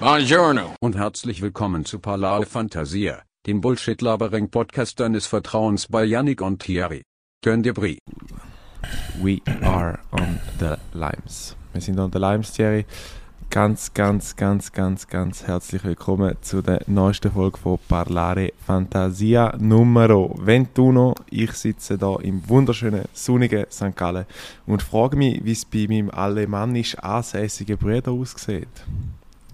Buongiorno. und herzlich willkommen zu Parlare Fantasia, dem Bullshit-Labering-Podcast deines Vertrauens bei Yannick und Thierry. Turn dir Brie. We are on the Limes. Wir sind on the Limes, Thierry. Ganz, ganz, ganz, ganz, ganz herzlich willkommen zu der neuesten Folge von Parlare Fantasia Numero 21. Ich sitze da im wunderschönen, sonnigen St. Gallen und frage mich, wie es bei meinem alemannisch ansässigen Bruder aussieht.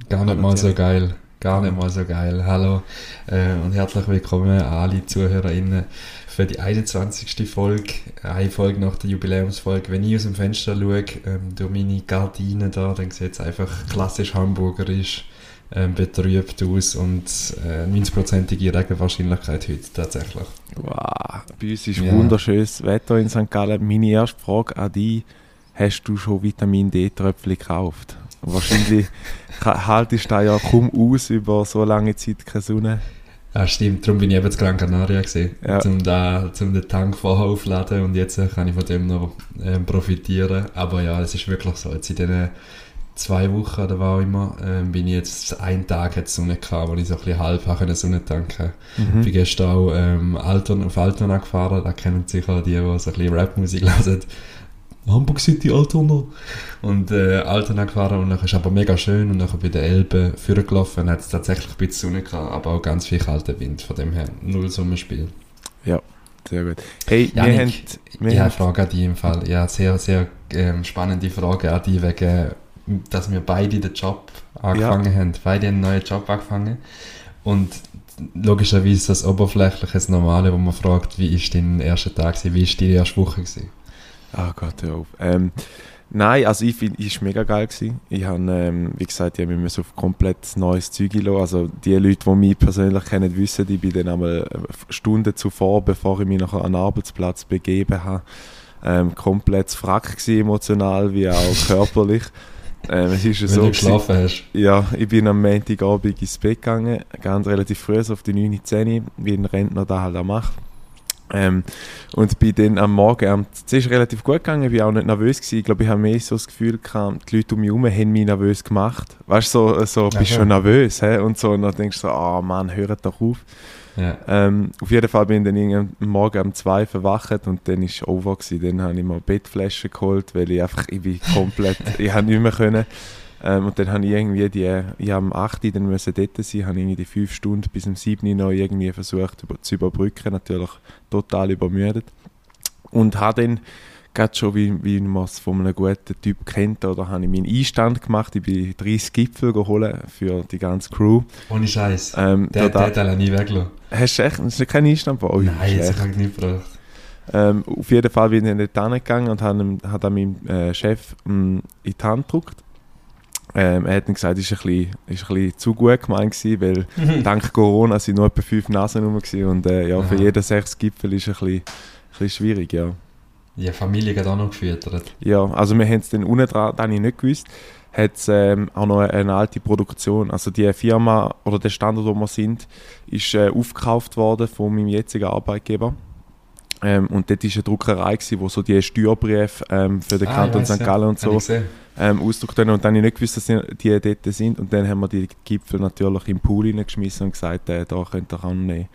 Gar nicht mal so geil. Gar nicht mal so geil. Hallo äh, und herzlich willkommen an alle ZuhörerInnen für die 21. Folge. Eine Folge nach der Jubiläumsfolge. Wenn ich aus dem Fenster schaue, ähm, durch meine Gardinen da, dann sieht es einfach klassisch hamburgerisch ähm, betrübt aus und äh, 90%ige Regenwahrscheinlichkeit heute tatsächlich. Wow, bei uns ist Ja. wunderschönes Wetter in St. Gallen. Meine erste Frage an dich: Hast du schon Vitamin D-Tröpfchen gekauft? Wahrscheinlich haltest du da ja kaum aus über so lange Zeit keine Sonne. Ja, stimmt. Darum bin ich eben zu Gran Canaria gesehen, Ja. um, da, um den Tank vorher aufzuladen und jetzt äh, kann ich von dem noch ähm, profitieren. Aber ja, es ist wirklich so. Jetzt in diesen zwei Wochen oder was auch immer, ähm, bin ich jetzt einen Tag hat Sonne gehabt, wo ich so ein bisschen halb habe Sonne tanken. Mhm. Ich bin gestern auch ähm, Altona, auf Altona gefahren, da kennen sicher die, die so ein bisschen Rapmusik hören. Hamburg City, Altona. Und äh, Altona gefahren und dann ist aber mega schön und dann bei der Elbe vorgelaufen hat es tatsächlich ein bisschen Sonne gehabt, aber auch ganz viel kalter Wind, von dem her null Sommerspiel. Sehr gut. Hey, wir Janik, haben. Wir Ja, haben eine Frage an dich im Fall. Ja, sehr, sehr ähm, spannende Frage an dich, wegen, dass wir beide den Job angefangen haben. Beide einen neuen Job angefangen. Und logischerweise das oberflächliches Normale, wo man fragt, wie ist dein erster Tag gewesen, wie ist deine erste Woche gewesen? Ah Gott, hör auf. Ähm, nein, also ich finde, es war mega geil. Gewesen. Ich habe, ähm, wie gesagt, ich habe mich auf komplett neues Zeug lassen. Also die Leute, die mich persönlich kennen, wissen, ich bin dann einmal äh, Stunden zuvor, bevor ich mich nachher an den Arbeitsplatz begeben habe, ähm, komplett frack gewesen, emotional wie auch körperlich. ähm, es ist Wenn so du geschlafen hast. ja, ich bin am Montagabend ins Bett gegangen, ganz relativ früh, so auf die 9, 10, wie ein Rentner da halt auch macht. Ähm, und bin dann am Morgen, am, es ist relativ gut gegangen, ich war auch nicht nervös gewesen. Ich glaube, ich habe mehr so das Gefühl gehabt, die Leute um mich herum haben mich nervös gemacht. Weißt du, so, so bist du Aha. schon nervös, hä? Und so, und dann denkst du so, ah Mann, hört doch auf. Ja. Ähm, auf jeden Fall bin ich dann am Morgen um 2 verwacht und dann ist over gewesen. Dann habe ich mir Bettflaschen geholt, weil ich einfach, ich bin komplett, ich habe nicht mehr können. Ähm, und dann habe ich irgendwie die, ich habe am 8 Uhr dann müssen dort sein, habe irgendwie die 5 Stunden bis um 7 Uhr noch irgendwie versucht über, zu überbrücken, natürlich total übermüdet. Und habe dann, gerade schon wie, wie man es von einem guten Typ kennt, oder habe ich meinen Einstand gemacht, ich bin 30 Gipfel geholt für die ganze Crew. Ohne Scheiß. Ähm, Der, der Teil habe ich nie weggelassen. Hast du echt, hast du keinen Einstand von? Oh, Nein, das habe ich nicht gebraucht. Ähm, auf jeden Fall bin ich dort hingegangen und habe dann meinem äh, Chef mh, in die Hand gedrückt. Ähm, er hat dann gesagt, es war ein, bisschen- ist ein bisschen zu gut gemeint, gewesen, weil dank Corona sind nur etwa fünf Nasen rum und äh, ja, für Aha. jeden sechs Gipfel ist es ein bisschen, ein bisschen schwierig, ja. Die Familie hat auch noch gefüttert. Ja, also wir haben es dann unten dran, das habe ich nicht gewusst, hat es ähm, auch noch eine, eine alte Produktion. Also die Firma oder der Standort, wo wir sind, ist äh, aufgekauft worden von meinem jetzigen Arbeitgeber. Ähm, und dort war eine Druckerei, gewesen, wo so die Steuerbriefe ähm, für den Ah, Kanton St. Gallen und so ähm, ausgedruckt haben. Und dann habe ich nicht gewusst, dass die dort sind. Und dann haben wir die Gipfel natürlich im Pool hineingeschmissen und gesagt, äh, da könnt ihr auch nehmen.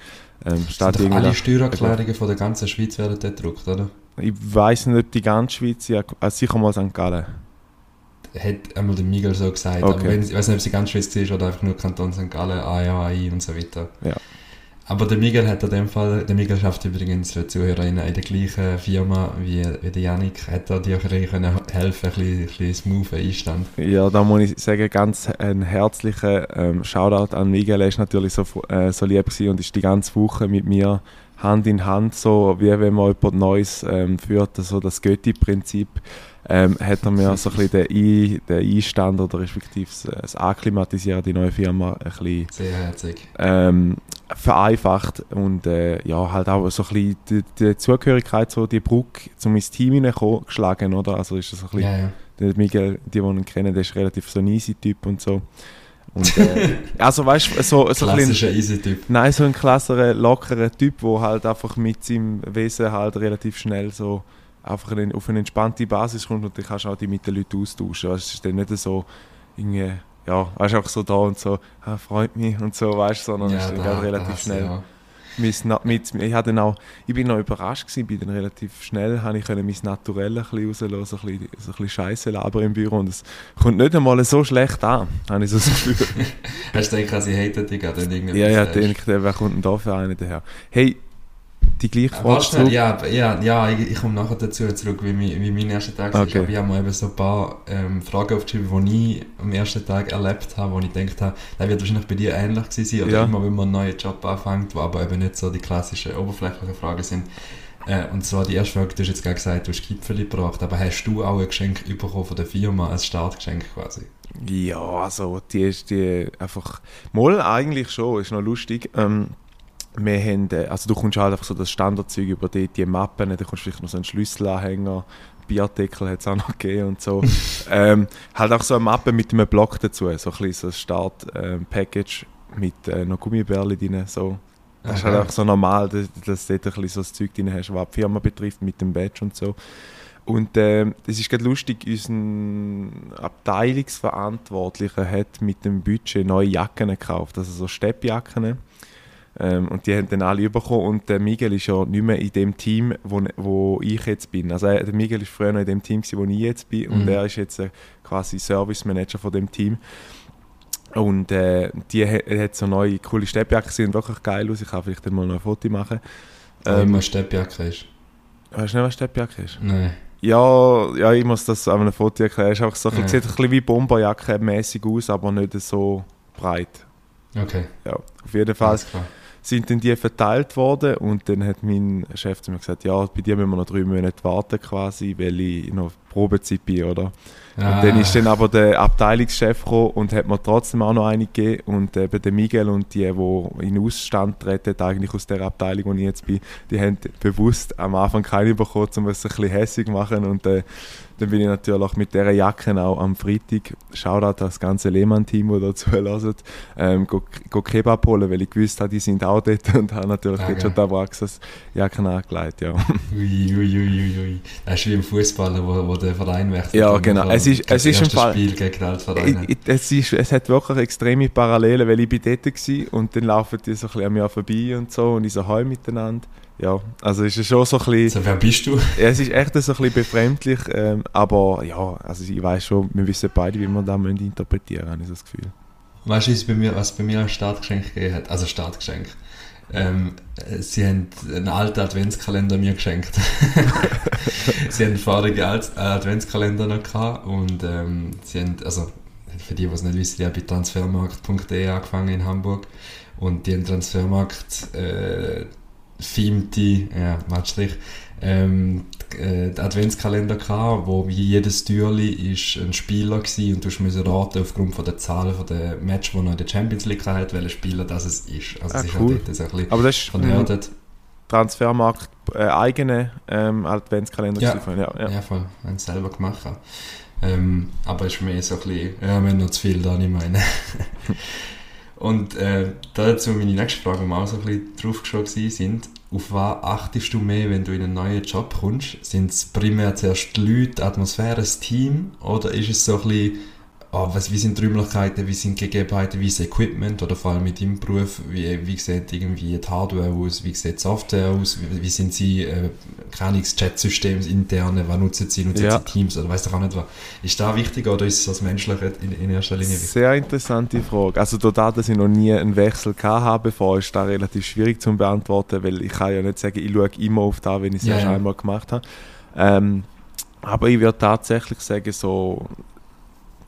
Ähm, irgendwie alle Steuererklärungen von der ganzen Schweiz werden dort gedruckt, oder? ich weiß nicht, ob die ganze Schweiz, ja, also sicher mal St. Gallen. Hat einmal der Miguel so gesagt. Okay. Aber wenn, ich weiß nicht, ob sie ganz Schweiz war oder einfach nur Kanton St. Gallen, AIA, AI und so weiter. Ja. Aber der Miguel hat in dem Fall, der Miguel schafft übrigens für die ZuhörerInnen in der gleichen Firma wie, wie der Janik, hat er dir ein bisschen können helfen, ein bisschen, ein bisschen smooth Einstand. Ja, da muss ich sagen, ganz ein herzlicher ähm, Shoutout an Miguel. Er ist natürlich so, äh, so lieb gewesen und ist die ganze Woche mit mir Hand in Hand, so wie wenn man jemand Neues ähm, führt, so das Götti-Prinzip, ähm, hat er mir so ein bisschen den, Ein, den Einstand oder respektive das, Akklimatisieren die neue Firma ein bisschen Sehr herzig. ähm, vereinfacht und äh, ja, halt auch so ein bisschen die, die Zugehörigkeit, so die Brücke zu ins Team hineinkommen, geschlagen, oder? Also ist das so ein bisschen Ja, ja. der Miguel, die, die ihn kennen, der ist relativ so ein easy Typ und so. Und, äh, also weißt du, so, so ein bisschen, Klassischer Easy-Typ. nein, so ein klasserer, lockerer Typ, der halt einfach mit seinem Wesen halt relativ schnell so einfach auf eine entspannte Basis kommt und dann kannst du auch die mit den Leuten austauschen. Also Es ist dann nicht so, irgendwie ja, weißt du, einfach so da und so, ah, freut mich und so, weißt du, sondern Ja, ist dann da- relativ das, schnell. ja. Mein, mit, ich, hatte dann auch, ich bin noch überrascht gewesen, bin dann relativ schnell, habe ich können mein Naturell ein bisschen rauslassen, so ein bisschen, so ein bisschen Scheiße labern im Büro und es kommt nicht einmal so schlecht an, habe ich so das Gefühl. Hast du gedacht, sie haten dich gerade ja, ja, sagst? denkt, wer kommt denn da für einen daher? Hey, die gleiche Äh, Frage zurück. ja, ja, ja, ich, ich komme nachher dazu zurück, wie, mein- wie mein erster Tag war. Okay. Aber ich habe mir eben so ein paar ähm, Fragen aufgeschrieben, die ich am ersten Tag erlebt habe, wo ich gedacht habe, das wird wahrscheinlich bei dir ähnlich gewesen sein. Oder Ja. immer, wenn man einen neuen Job anfängt, wo aber eben nicht so die klassischen oberflächlichen Fragen sind. Äh, und zwar die erste Frage, du hast jetzt gerade gesagt, du hast Gipfel gebracht, aber hast du auch ein Geschenk bekommen von der Firma, ein Startgeschenk quasi? Ja, also die ist die einfach. Mal eigentlich schon, ist noch lustig. Ähm, wir haben, äh, also du kommst halt einfach so das Standardzeug über die, die Mappen, da kommst vielleicht noch so einen Schlüsselanhänger, Biartikel hat es auch noch gegeben und so. ähm, halt auch so eine Mappe mit einem Block dazu, so ein bisschen so ein Start-Package mit äh, noch Gummibärchen drin, so. Das ist halt einfach so normal, dass, dass du dort ein bisschen so das Zeug drin hast, was die Firma betrifft, mit dem Badge und so. Und ähm, das ist gerade lustig, unser Abteilungsverantwortlicher hat mit dem Budget neue Jacken gekauft, also so Steppjacken. Ähm, und die haben dann alle bekommen und der Miguel ist ja nicht mehr in dem Team, wo, wo ich jetzt bin. Also er, der Miguel ist früher noch in dem Team, gewesen, wo ich jetzt bin und Mhm. er ist jetzt äh, quasi Service Manager von dem Team. Und äh, die ha- er hat so neue coole Steppjacken, sehen wirklich geil aus. Ich kann vielleicht mal noch ein Foto machen. Ähm, Ähm, immer Steppjacke ist. weißt du nicht, was Steppjacke ist? Nein. Ja, ja, ich muss das an einem Foto erklären. Es ist so, Ja. sieht ein bisschen wie Bomberjacke mäßig aus, aber nicht so breit. Okay. Ja, auf jeden Fall Alles klar. Sind dann die verteilt worden und dann hat mein Chef zu mir gesagt, ja, bei dir müssen wir noch drei Monate warten quasi, weil ich noch Probezeit bin, oder? Ah. Und dann ist dann aber der Abteilungschef gekommen und hat mir trotzdem auch noch eine gegeben und eben der Miguel und die, die in Ausstand treten, eigentlich aus der Abteilung, wo ich jetzt bin, die haben bewusst am Anfang keine bekommen, um es ein bisschen hässig machen und äh, dann bin ich natürlich mit dieser Jacke auch am Freitag, Shoutout das ganze Lehmann-Team, das dazu hört, ähm, go, go Kebab holen, weil ich gewusst habe, die sind auch dort und habe natürlich Ah, dort schon die Abraxas-Jacken angelegt, ja. Ui, ui, ui, ui. Das ist wie im Fußball, wo, wo der Verein wechselt. Ja, genau. man Es ist- es ist im Fall- Spiel gegen den Altverein. Ich- ich- es, ist, es hat wirklich extreme Parallelen, weil ich bin dort war und dann laufen die so ein bisschen an mir vorbei und so und ich so heu miteinander. Ja, also es ist schon so ein bisschen, So, wer bist du? ja, es ist echt so ein bisschen befremdlich, ähm, aber ja, also ich weiß schon, wir wissen beide, wie wir das müssen interpretieren habe ich das Gefühl. Weißt du, was bei mir, was bei mir ein Startgeschenk gegeben hat? Also Startgeschenk. Ähm, äh, sie haben einen alten Adventskalender mir geschenkt. sie haben einen vorigen äh, Adventskalender noch gehabt und ähm, sie haben, also für die, die es nicht wissen, ich habe bei transfermarkt.de angefangen in Hamburg und die haben Transfermarkt äh, themete, ja, Matstrich, ähm, äh, Adventskalender gehabt, wo wie jedes Türli ist ein Spieler gsi und du musst raten aufgrund von der Zahlen von der Match, die noch in der Champions League hat, welcher Spieler das es ist. Also Ah, es ist cool. halt dort so ein bisschen Aber das ist ein vernördet. Transfermarkt äh, eigene ähm, Adventskalender Ja. ja, ja. Ja, voll. Haben es selber gemacht. Ähm, aber ist mehr so ein bisschen, ja, wir haben noch zu viel da, ich meine. Und äh, dazu meine nächste Frage, wir auch so ein bisschen drauf sind, auf was achtest du mehr, wenn du in einen neuen Job kommst? Sind es primär zuerst die Leute, die Atmosphäre, das Team? Oder ist es so ein bisschen, ah, was, wie sind die Räumlichkeiten, wie sind Gegebenheiten, wie ist das Equipment? Oder vor allem mit deinem Beruf, wie, wie sieht irgendwie die Hardware aus, wie sieht die Software aus, wie, wie sind sie, äh, keine Ahnung, das Chat-System, das interne, was nutzen sie, nutzen Ja. sie Teams oder weiss doch auch nicht was. Ist das wichtiger oder ist es das Menschliche in, in erster Linie wichtig? Sehr interessante Frage. Also dadurch, dass ich noch nie einen Wechsel gehabt habe, bevor ist das relativ schwierig zu beantworten, weil ich kann ja nicht sagen, ich schaue immer auf das, wenn ich es Ja, erst ja. einmal gemacht habe. Ähm, aber ich würde tatsächlich sagen, so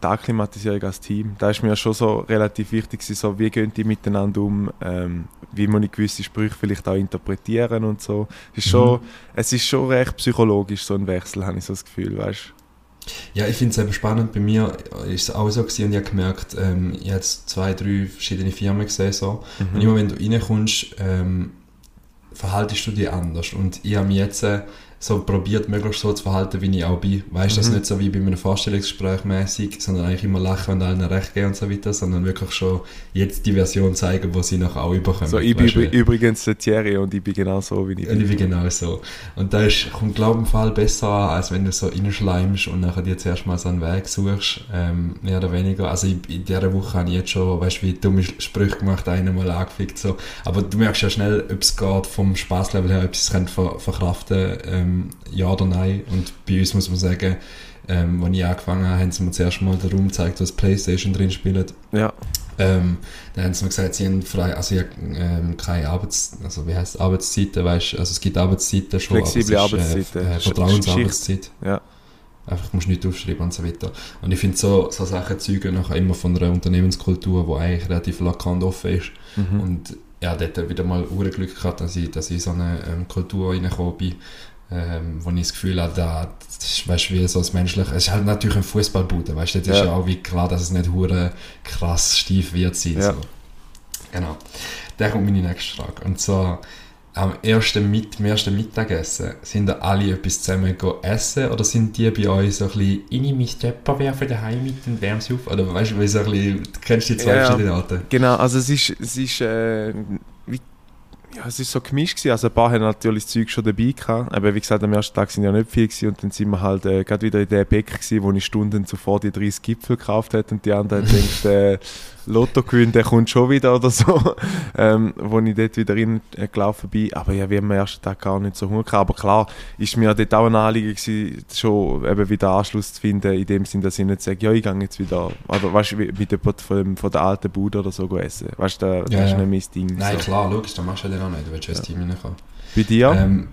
die Akklimatisierung als Team, da ist mir schon so relativ wichtig, so wie gehen die miteinander um, ähm, wie ich gewisse Sprüche vielleicht auch interpretieren und so. Es ist, schon, Mhm. es ist schon recht psychologisch, so ein Wechsel, habe ich so das Gefühl, weißt Ja, ich finde es eben spannend. Bei mir ist es auch so gewesen und ich habe gemerkt, ähm, ich habe jetzt zwei, drei verschiedene Firmen gesehen. So. Mhm. Und immer wenn du reinkommst, ähm, verhaltest du dich anders. Und ich habe mich jetzt äh, so probiert, möglichst so zu verhalten, wie ich auch bin. Weißt du, das Mhm. nicht so wie bei einem Vorstellungsgespräch mäßig, sondern eigentlich immer lachen und allen recht geben und so weiter, sondern wirklich schon jetzt die Version zeigen, wo sie nachher auch überkommen. So, ich bin übrigens der Thierry und ich bin genau so, wie ich und ich bin bin. genau so. Und da ist, kommt, glaube ich, im Fall besser an, als wenn du so reinschleimst und nachher dir zuerst mal so einen Weg suchst, ähm, mehr oder weniger. Also in, in dieser Woche habe ich jetzt schon, weißt du, wie dumme Sprüche gemacht, einen mal angefickt, so. Aber du merkst ja schnell, ob es geht vom Spaßlevel her, ob sie es können ver verkraften ähm, ja oder nein. Und bei uns muss man sagen, ähm, als ich angefangen habe, haben sie mir zuerst mal den Raum gezeigt, wo das Playstation drin spielt. Ja, Ähm, dann haben sie mir gesagt, sie haben frei, also ich, ähm, keine Arbeits, also wie heißt Arbeitszeiten, weißt, also es gibt Arbeitszeiten schon, Flexible aber es Arbeitszeiten. Äh, äh, Vertrauensarbeitszeit. ja. Einfach, musst nicht aufschreiben und so weiter. Und ich finde so, so Sachen zeugen nachher immer von einer Unternehmenskultur, die eigentlich relativ und offen ist. Mhm. Und ja, dort wieder mal Glück gehabt, dass ich, dass ich in so eine ähm, Kultur reingekommen bin, ähm, wo ich das Gefühl habe, da, das ist, wie so das Menschliche, es ist halt natürlich ein Fußballbude, weißt du, das ist Ja. ja auch wie klar, dass es nicht hure krass steif wird sein. Ja. So. Genau. Dann kommt meine nächste Frage. Und zwar, am ersten, Mit am ersten Mittagessen, sind da alle etwas zusammen go essen oder sind die bei euch so ein bisschen, ich nehme mich Töpper werfen daheim mit und wärme sie auf? Oder weißt du, wie so ein bisschen, du kennst die zwei Ja, ja. verschiedenen Arten? Genau, also es ist, es ist, äh, ja, es ist so gemischt gewesen. Also ein paar haben natürlich das Zeug schon dabei gehabt. Aber wie gesagt, am ersten Tag sind ja nicht viel gewesen und dann sind wir halt äh, gerade wieder in der Bäcker gewesen, wo ich Stunden zuvor die 30 Gipfel gekauft hat und die anderen haben gedacht, äh, Lotto gewinnt, der kommt schon wieder oder so. ähm, wo ich dort wieder rein äh, gelaufen bin. Aber ja, wie am ersten Tag gar nicht so Hunger gehabt. Aber klar, ist mir dort auch ein Anliegen gewesen, schon eben wieder Anschluss zu finden, in dem Sinn, dass ich nicht sage, ja, ich gehe jetzt wieder, oder weißt du, wie- mit jemand von, von der alten Bude oder so essen. Weißt du, da- das Ja, ist nicht mein Ding. Nein, so. klar, logisch, das machst du ja dann auch nicht, du willst ja ins Team reinkommen. Bei dir? Ähm,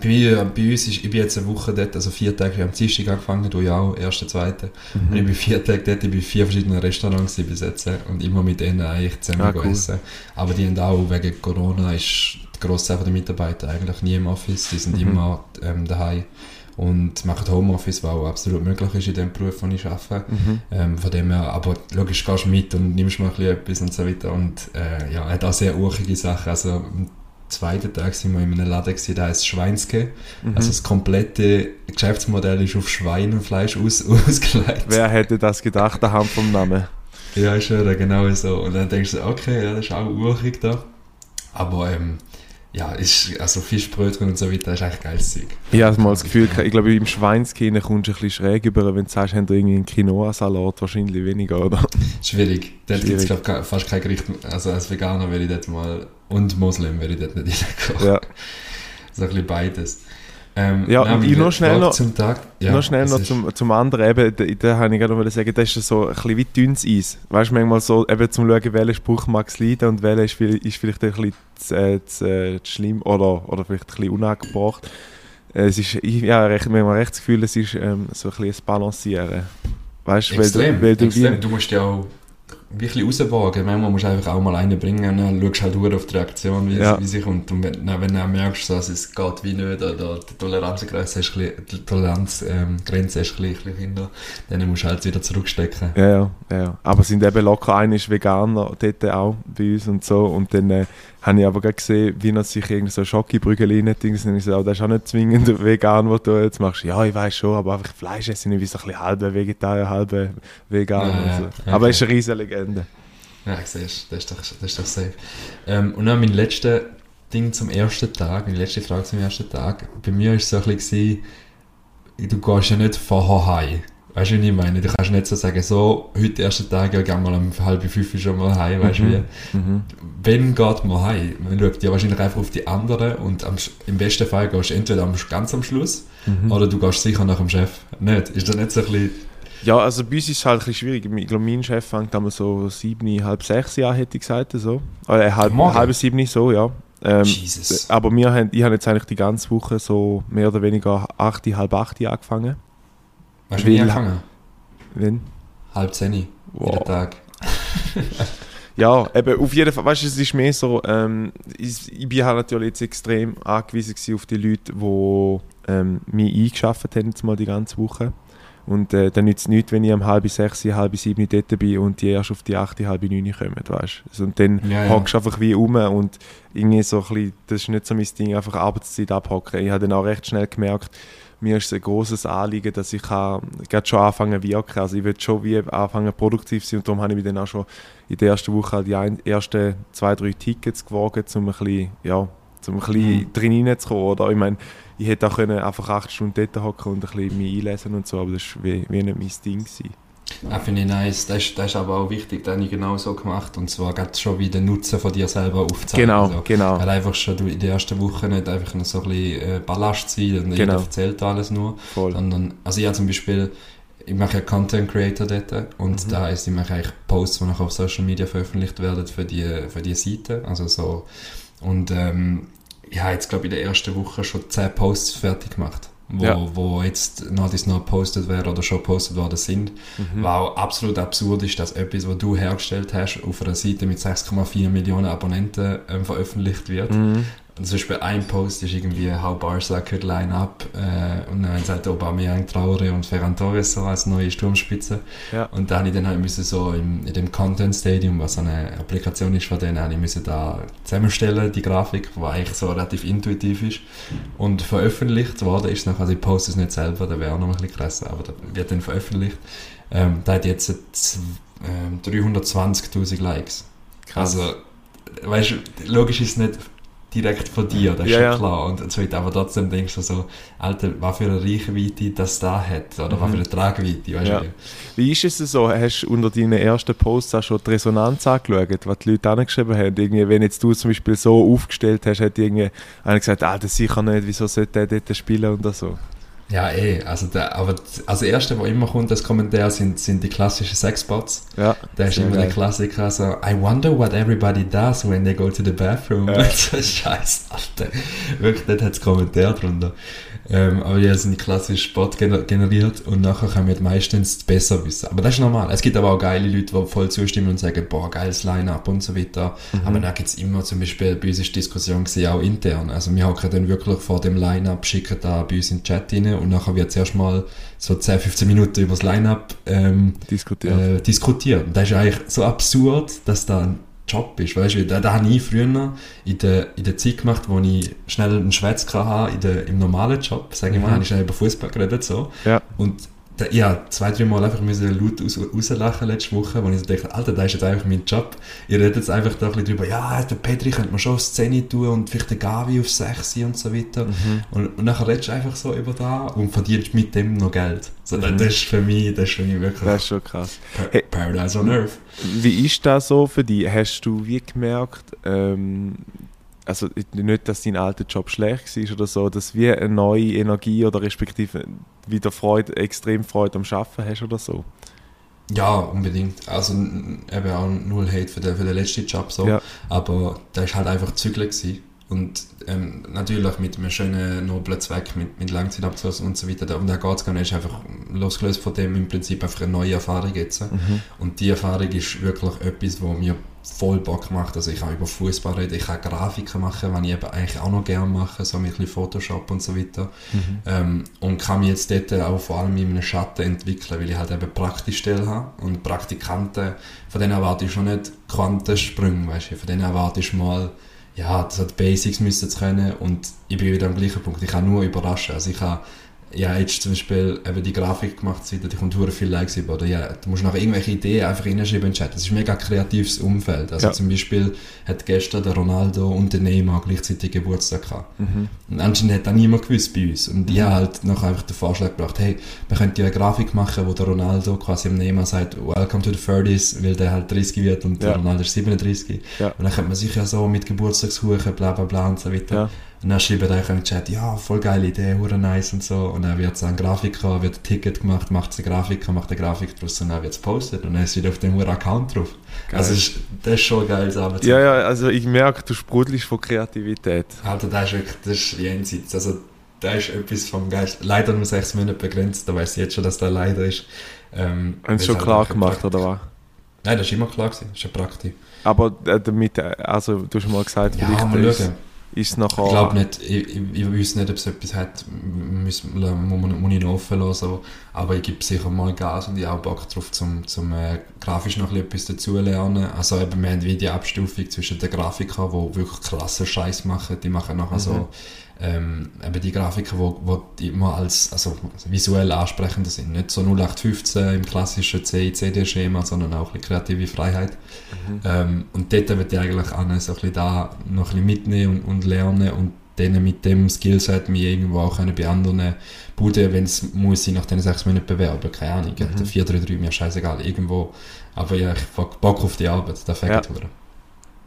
bei, mir, bei uns ist, ich bin jetzt eine Woche dort, also vier Tage, am Dienstag angefangen, du ja auch, erste, zweite. Und ich Mhm. bin vier Tage dort, ich bin in vier verschiedenen Restaurants bis jetzt und immer mit denen eigentlich zusammen Ah, cool. essen. Aber die haben auch, wegen Corona ist der Großteil der Mitarbeiter eigentlich nie im Office, die sind Mhm. immer ähm, daheim und machen Homeoffice, was auch absolut möglich ist in dem Beruf, den ich arbeite. Mhm. Ähm, von dem her, aber logisch gehst du mit und nimmst mal ein bisschen etwas und so weiter. Und äh, ja, hat auch sehr urchige Sachen. Also am zweiten Tag sind wir in einem Laden gewesen, der heißt Schweinske. Mhm. Also das komplette Geschäftsmodell ist auf Schweinefleisch aus, ausgelegt. Wer hätte das gedacht, anhand vom Namen? Ja, ist ja genau so. Und dann denkst du, okay, ja, das ist auch urig da. Aber ähm, ja, ist, also Fischbrötchen und so weiter ist eigentlich geiles Zeug. Ich habe mal das Gefühl, ich glaube, im Schweinskine kommst du ein bisschen schräg über, wenn du sagst, haben irgendwie einen Quinoa-Salat, wahrscheinlich weniger, oder? Schwierig. Dort gibt es, glaube ich, fast kein Gericht. Also als Veganer würde ich dort mal, und Muslim würde ich dort nicht reinkommen. Ja. So ein bisschen beides. Ähm, Ja, nein, ich noch schnell noch- Zum Tag. Ja, noch schnell noch zum, zum anderen, eben, da, da habe ich gerade noch sagen, das ist so ein bisschen wie dünnes Eis. Weißt du, manchmal so, eben zum Schauen, welcher Spruch mag es leiden und welcher ist, ist vielleicht ein bisschen zu, äh, zu, äh, zu schlimm oder, oder vielleicht ein bisschen unangebracht. Äh, Es ist, ich ja, recht, manchmal recht das Gefühl, es ist ähm, so ein bisschen ein Balancieren. Weißt du, weil Extrem, du, weil du extrem. wie, Du musst ja auch wirklich rauswagen. Manchmal musst du einfach auch mal einen bringen und dann schaust du halt durch auf die Reaktion, wie, Ja. wie sie kommt. Und wenn, dann, wenn du merkst, dass es geht wie nicht, oder die Toleranzgrenze ist, bisschen- die Toleranzgrenze ähm, Grenze ist ein bisschen hinter, dann musst du halt wieder zurückstecken. Ja, ja, ja. Aber es sind eben locker einer ist Veganer dort auch bei uns und so. Und dann äh, habe ich aber gesehen, wie er sich irgendwie so Schokibrügel reinnimmt. Und ich so, oh, das ist auch nicht zwingend vegan, was du jetzt machst. Ja, ich weiß schon, aber einfach Fleisch essen, ich wie so ein bisschen halbe Vegetarier, halbe Veganer. Ja, so. ja, Aber okay. es ist eine riesige Legende. Ja, siehst du, das ist doch, das ist doch safe. Ähm, und dann mein letztes Ding zum ersten Tag, meine letzte Frage zum ersten Tag. Bei mir war es so ein bisschen, du gehst ja nicht vorher heim. Weißt du, wie ich meine? Du kannst nicht so sagen, so, heute erster Tag, ja, geh mal um halb fünf schon mal heim, weißt du Mhm. wie? Mhm. Wenn geht man heim? Man schaut ja wahrscheinlich einfach auf die anderen und am, im besten Fall gehst du entweder am, ganz am Schluss Mhm. oder du gehst sicher nach dem Chef. Nicht? Ist das nicht so ein bisschen, Ja, also bei uns ist es halt ein schwierig. Ich glaube, mein Chef fängt einmal so sieben, halb sechs an, hätte ich gesagt. So. Oder halb, Morgen? halb sieben, so, ja. Ähm, Jesus. aber wir haben, ich habe jetzt eigentlich die ganze Woche so mehr oder weniger acht, halb acht angefangen. Weißt du, wie ich angefangen? Wenn? Halb zehn, jeden Wow. Tag. Ja, eben, auf jeden Fall, weißt du, es ist mehr so, ähm, ich, ich bin halt natürlich jetzt extrem angewiesen auf die Leute, die ähm, mich eingeschafft haben, jetzt mal die ganze Woche. Und äh, dann nützt es nichts, wenn ich um halb sechs, halb sieben dort bin und die erst auf die acht, halb neun kommen, weißt also, Und dann ja, hockst du einfach wie um und irgendwie so ein bisschen, das ist nicht so mein Ding, einfach Arbeitszeit abhocken. Ich habe dann auch recht schnell gemerkt, mir ist es ein großes Anliegen, dass ich kann, schon anfangen wirken. Also ich will schon wie anfangen produktiv sein und darum habe ich mich dann auch schon in der ersten Woche halt die ersten zwei, drei Tickets gewogen, um ein bisschen, ja, um ein bisschen mhm. drin reinzukommen. Oder? Ich meine, ich hätte auch können einfach acht Stunden dort hocken und ein bisschen mich einlesen und so, aber das war wie, wie nicht mein Ding. Gewesen. Ja, finde ich nice. Das ist, das ist aber auch wichtig, das habe ich genau so gemacht. Und zwar geht schon wie den Nutzen von dir selber aufzeigen. Genau, also, genau. Weil einfach schon du in der ersten Woche nicht einfach noch so ein bisschen äh, Ballast sein und genau. jeder erzählt alles nur. Voll. Sondern, also ich habe zum Beispiel, ich mache ja Content Creator dort und mhm. da heißt, ich mache eigentlich Posts, die nachher auf Social Media veröffentlicht werden für die, für die Seite. Also so, und ähm, ich habe jetzt glaube ich in der ersten Woche schon 10 Posts fertig gemacht wo, ja. wo jetzt noch das noch gepostet werden oder schon gepostet worden sind. Mhm. Was auch absolut absurd ist, dass etwas, was du hergestellt hast, auf einer Seite mit 6,4 Millionen Abonnenten ähm, veröffentlicht wird. Mhm. Und zum Beispiel ein Post ist irgendwie How Barca could line up äh, und dann sagt Aubameyang, Traore und Ferran Torres so als neue Sturmspitze. Ja. Und dann habe ich dann halt müssen so im, in dem Content Stadium, was eine Applikation ist von denen, habe ich müssen da zusammenstellen, die Grafik, die eigentlich so relativ intuitiv ist. Und veröffentlicht worden ist noch, also ich poste es nicht selber, da wäre auch noch ein bisschen krasser, aber da wird dann veröffentlicht. Ähm, da hat jetzt ähm, 320.000 Likes. Krass. Also, weißt du, logisch ist es nicht direkt von dir, das ist ja, schon klar. Und zweitens, aber trotzdem denkst du so, Alter, was für eine Reichweite das da hat, oder mhm. was für eine Tragweite, weißt ja. du? Wie ist es so, hast du unter deinen ersten Posts auch schon die Resonanz angeschaut, was die Leute angeschrieben haben? Irgendwie, wenn jetzt du zum Beispiel so aufgestellt hast, hat irgendwie einer gesagt, ah, das sicher nicht, wieso sollte der dort spielen und so? Ja, eh. Also, der, aber also das Erste, was immer kommt als Kommentar, sind, sind die klassischen Sexbots. Ja. Da ist immer der Klassiker so, I wonder what everybody does when they go to the bathroom. Ja. Scheiße, Alter. Wirklich, dort hat es Kommentar drunter. Ähm, aber ja, sind die klassischen Spot generiert und nachher können wir meistens besser wissen. Aber das ist normal. Es gibt aber auch geile Leute, die voll zustimmen und sagen, boah, geiles Line-Up und so weiter. Mhm. Aber da gibt es immer zum Beispiel, bei uns ist Diskussion gewesen, auch intern. Also wir hocken dann wirklich vor dem Line-Up, schicken da bei uns in den Chat rein und nachher wird zuerst mal so 10, 15 Minuten über das Line-Up ähm, diskutiert. Äh, diskutiert. Das ist eigentlich so absurd, dass da Job ist. Weißt du, das, das habe ich früher in der, in der Zeit gemacht, wo ich schnell einen Schwätz hatte in der, im normalen Job, sage ich mal, mhm. habe ich schnell über Fußball geredet. So. Ja. Und habe zwei, drei Mal einfach müssen laut raus, rauslachen letzte Woche, wo ich so dachte, Alter, das ist jetzt einfach mein Job. Ihr redet jetzt einfach da ein bisschen drüber, ja, der Petri könnte man schon Szene tun und vielleicht der Gavi auf 6 und so weiter. Mhm. Und, und dann redest du einfach so über da und verdienst mit dem noch Geld. So, mhm. Das ist für mich, das ist für mich wirklich... Das ist schon krass. Pa hey, Paradise on Earth. Wie ist das so für dich? Hast du wie gemerkt, ähm, also nicht, dass dein alter Job schlecht war oder so, dass wie eine neue Energie oder respektive wieder Freude, extrem Freude am Schaffen hast oder so? Ja, unbedingt. Also eben auch null Hate für den, für den letzten Job so, ja. aber der ist halt einfach gewesen. Und ähm, natürlich mit einem schönen, noblen Zweck, mit, mit Langzeitabschluss und so weiter. Und da geht es gar nicht, ist einfach losgelöst von dem im Prinzip einfach eine neue Erfahrung jetzt. Mhm. Und die Erfahrung ist wirklich etwas, wo mir voll Bock macht. Also ich kann über Fußball reden, ich kann Grafiken machen, was ich eben eigentlich auch noch gerne mache, so ein Photoshop und so weiter. Mhm. Ähm, und kann mich jetzt dort auch vor allem in einem Schatten entwickeln, weil ich halt eben Praktikstelle habe. Und Praktikanten, von denen erwarte ich schon nicht Quantensprünge, weißt du, von denen erwarte ich mal, ja, das hat Basics müssen zu können und ich bin wieder am gleichen Punkt. Ich kann nur überraschen. Also ich kann ja, jetzt zum Beispiel eben die Grafik gemacht, seit die kommt viele Likes über. Oder ja, du musst nach irgendwelche Ideen einfach reinschreiben in den Chat. Das ist ein mega kreatives Umfeld. Also ja. zum Beispiel hat gestern der Ronaldo und der Neymar gleichzeitig Geburtstag gehabt. Mhm. Und anscheinend hat das niemand gewusst bei uns. Und ich mhm. habe halt noch einfach den Vorschlag gebracht, hey, wir könnten ja eine Grafik machen, wo der Ronaldo quasi am Neymar sagt, welcome to the 30s, weil der halt 30 wird und ja. der Ronaldo ist 37. Ja. Und dann könnte man sich ja so mit Geburtstagskuchen, bla bla bla und so weiter. Ja und dann schreiben euch in den Chat, ja, voll geile Idee, hure nice und so. Und dann wird es ein Grafiker, wird ein Ticket gemacht, macht es ein Grafiker, macht eine Grafik draus und dann wird es postet und dann ist wieder auf dem Account drauf. Geil. Also ist, das ist schon geil, das Ja, ja, also ich merke, du sprudelst von Kreativität. Alter, das ist wirklich, das ist jenseits. Also da ist etwas vom Geist. Leider nur sechs Monate begrenzt, da weiß ich jetzt schon, dass das leider ist. Ähm, Haben sie schon halt klar gemacht, oder was? Nein, das war immer klar, gewesen. das ist ein Praktik. Aber äh, damit, äh, also du hast mal gesagt, ja, mal schauen. Ist nachher... Ich glaube nicht, ich, ich, ich weiß nicht, ob es etwas hat, muss, muss, muss ich noch offen lassen, aber ich gebe sicher mal Gas und ich habe Bock drauf, zum, zum äh, grafisch noch etwas dazu lernen. Also eben, wir haben wie die Abstufung zwischen den Grafikern, die wirklich krasse Scheiß machen, die machen nachher mhm. so ähm, eben die Grafiken, wo, wo die immer als also visuell ansprechender sind. Nicht so 0815 im klassischen CI-CD-Schema, sondern auch ein kreative Freiheit. Mhm. Ähm, und dort würde ich eigentlich an so ein bisschen da noch ein bisschen mitnehmen und, und lernen und denen mit dem Skillset mich irgendwo auch können bei anderen Buden, wenn es muss ich nach den sechs Monaten bewerben, keine Ahnung, mhm. der 433, mir scheißegal, irgendwo, aber ja, ich habe Bock auf die Arbeit, da fängt ja.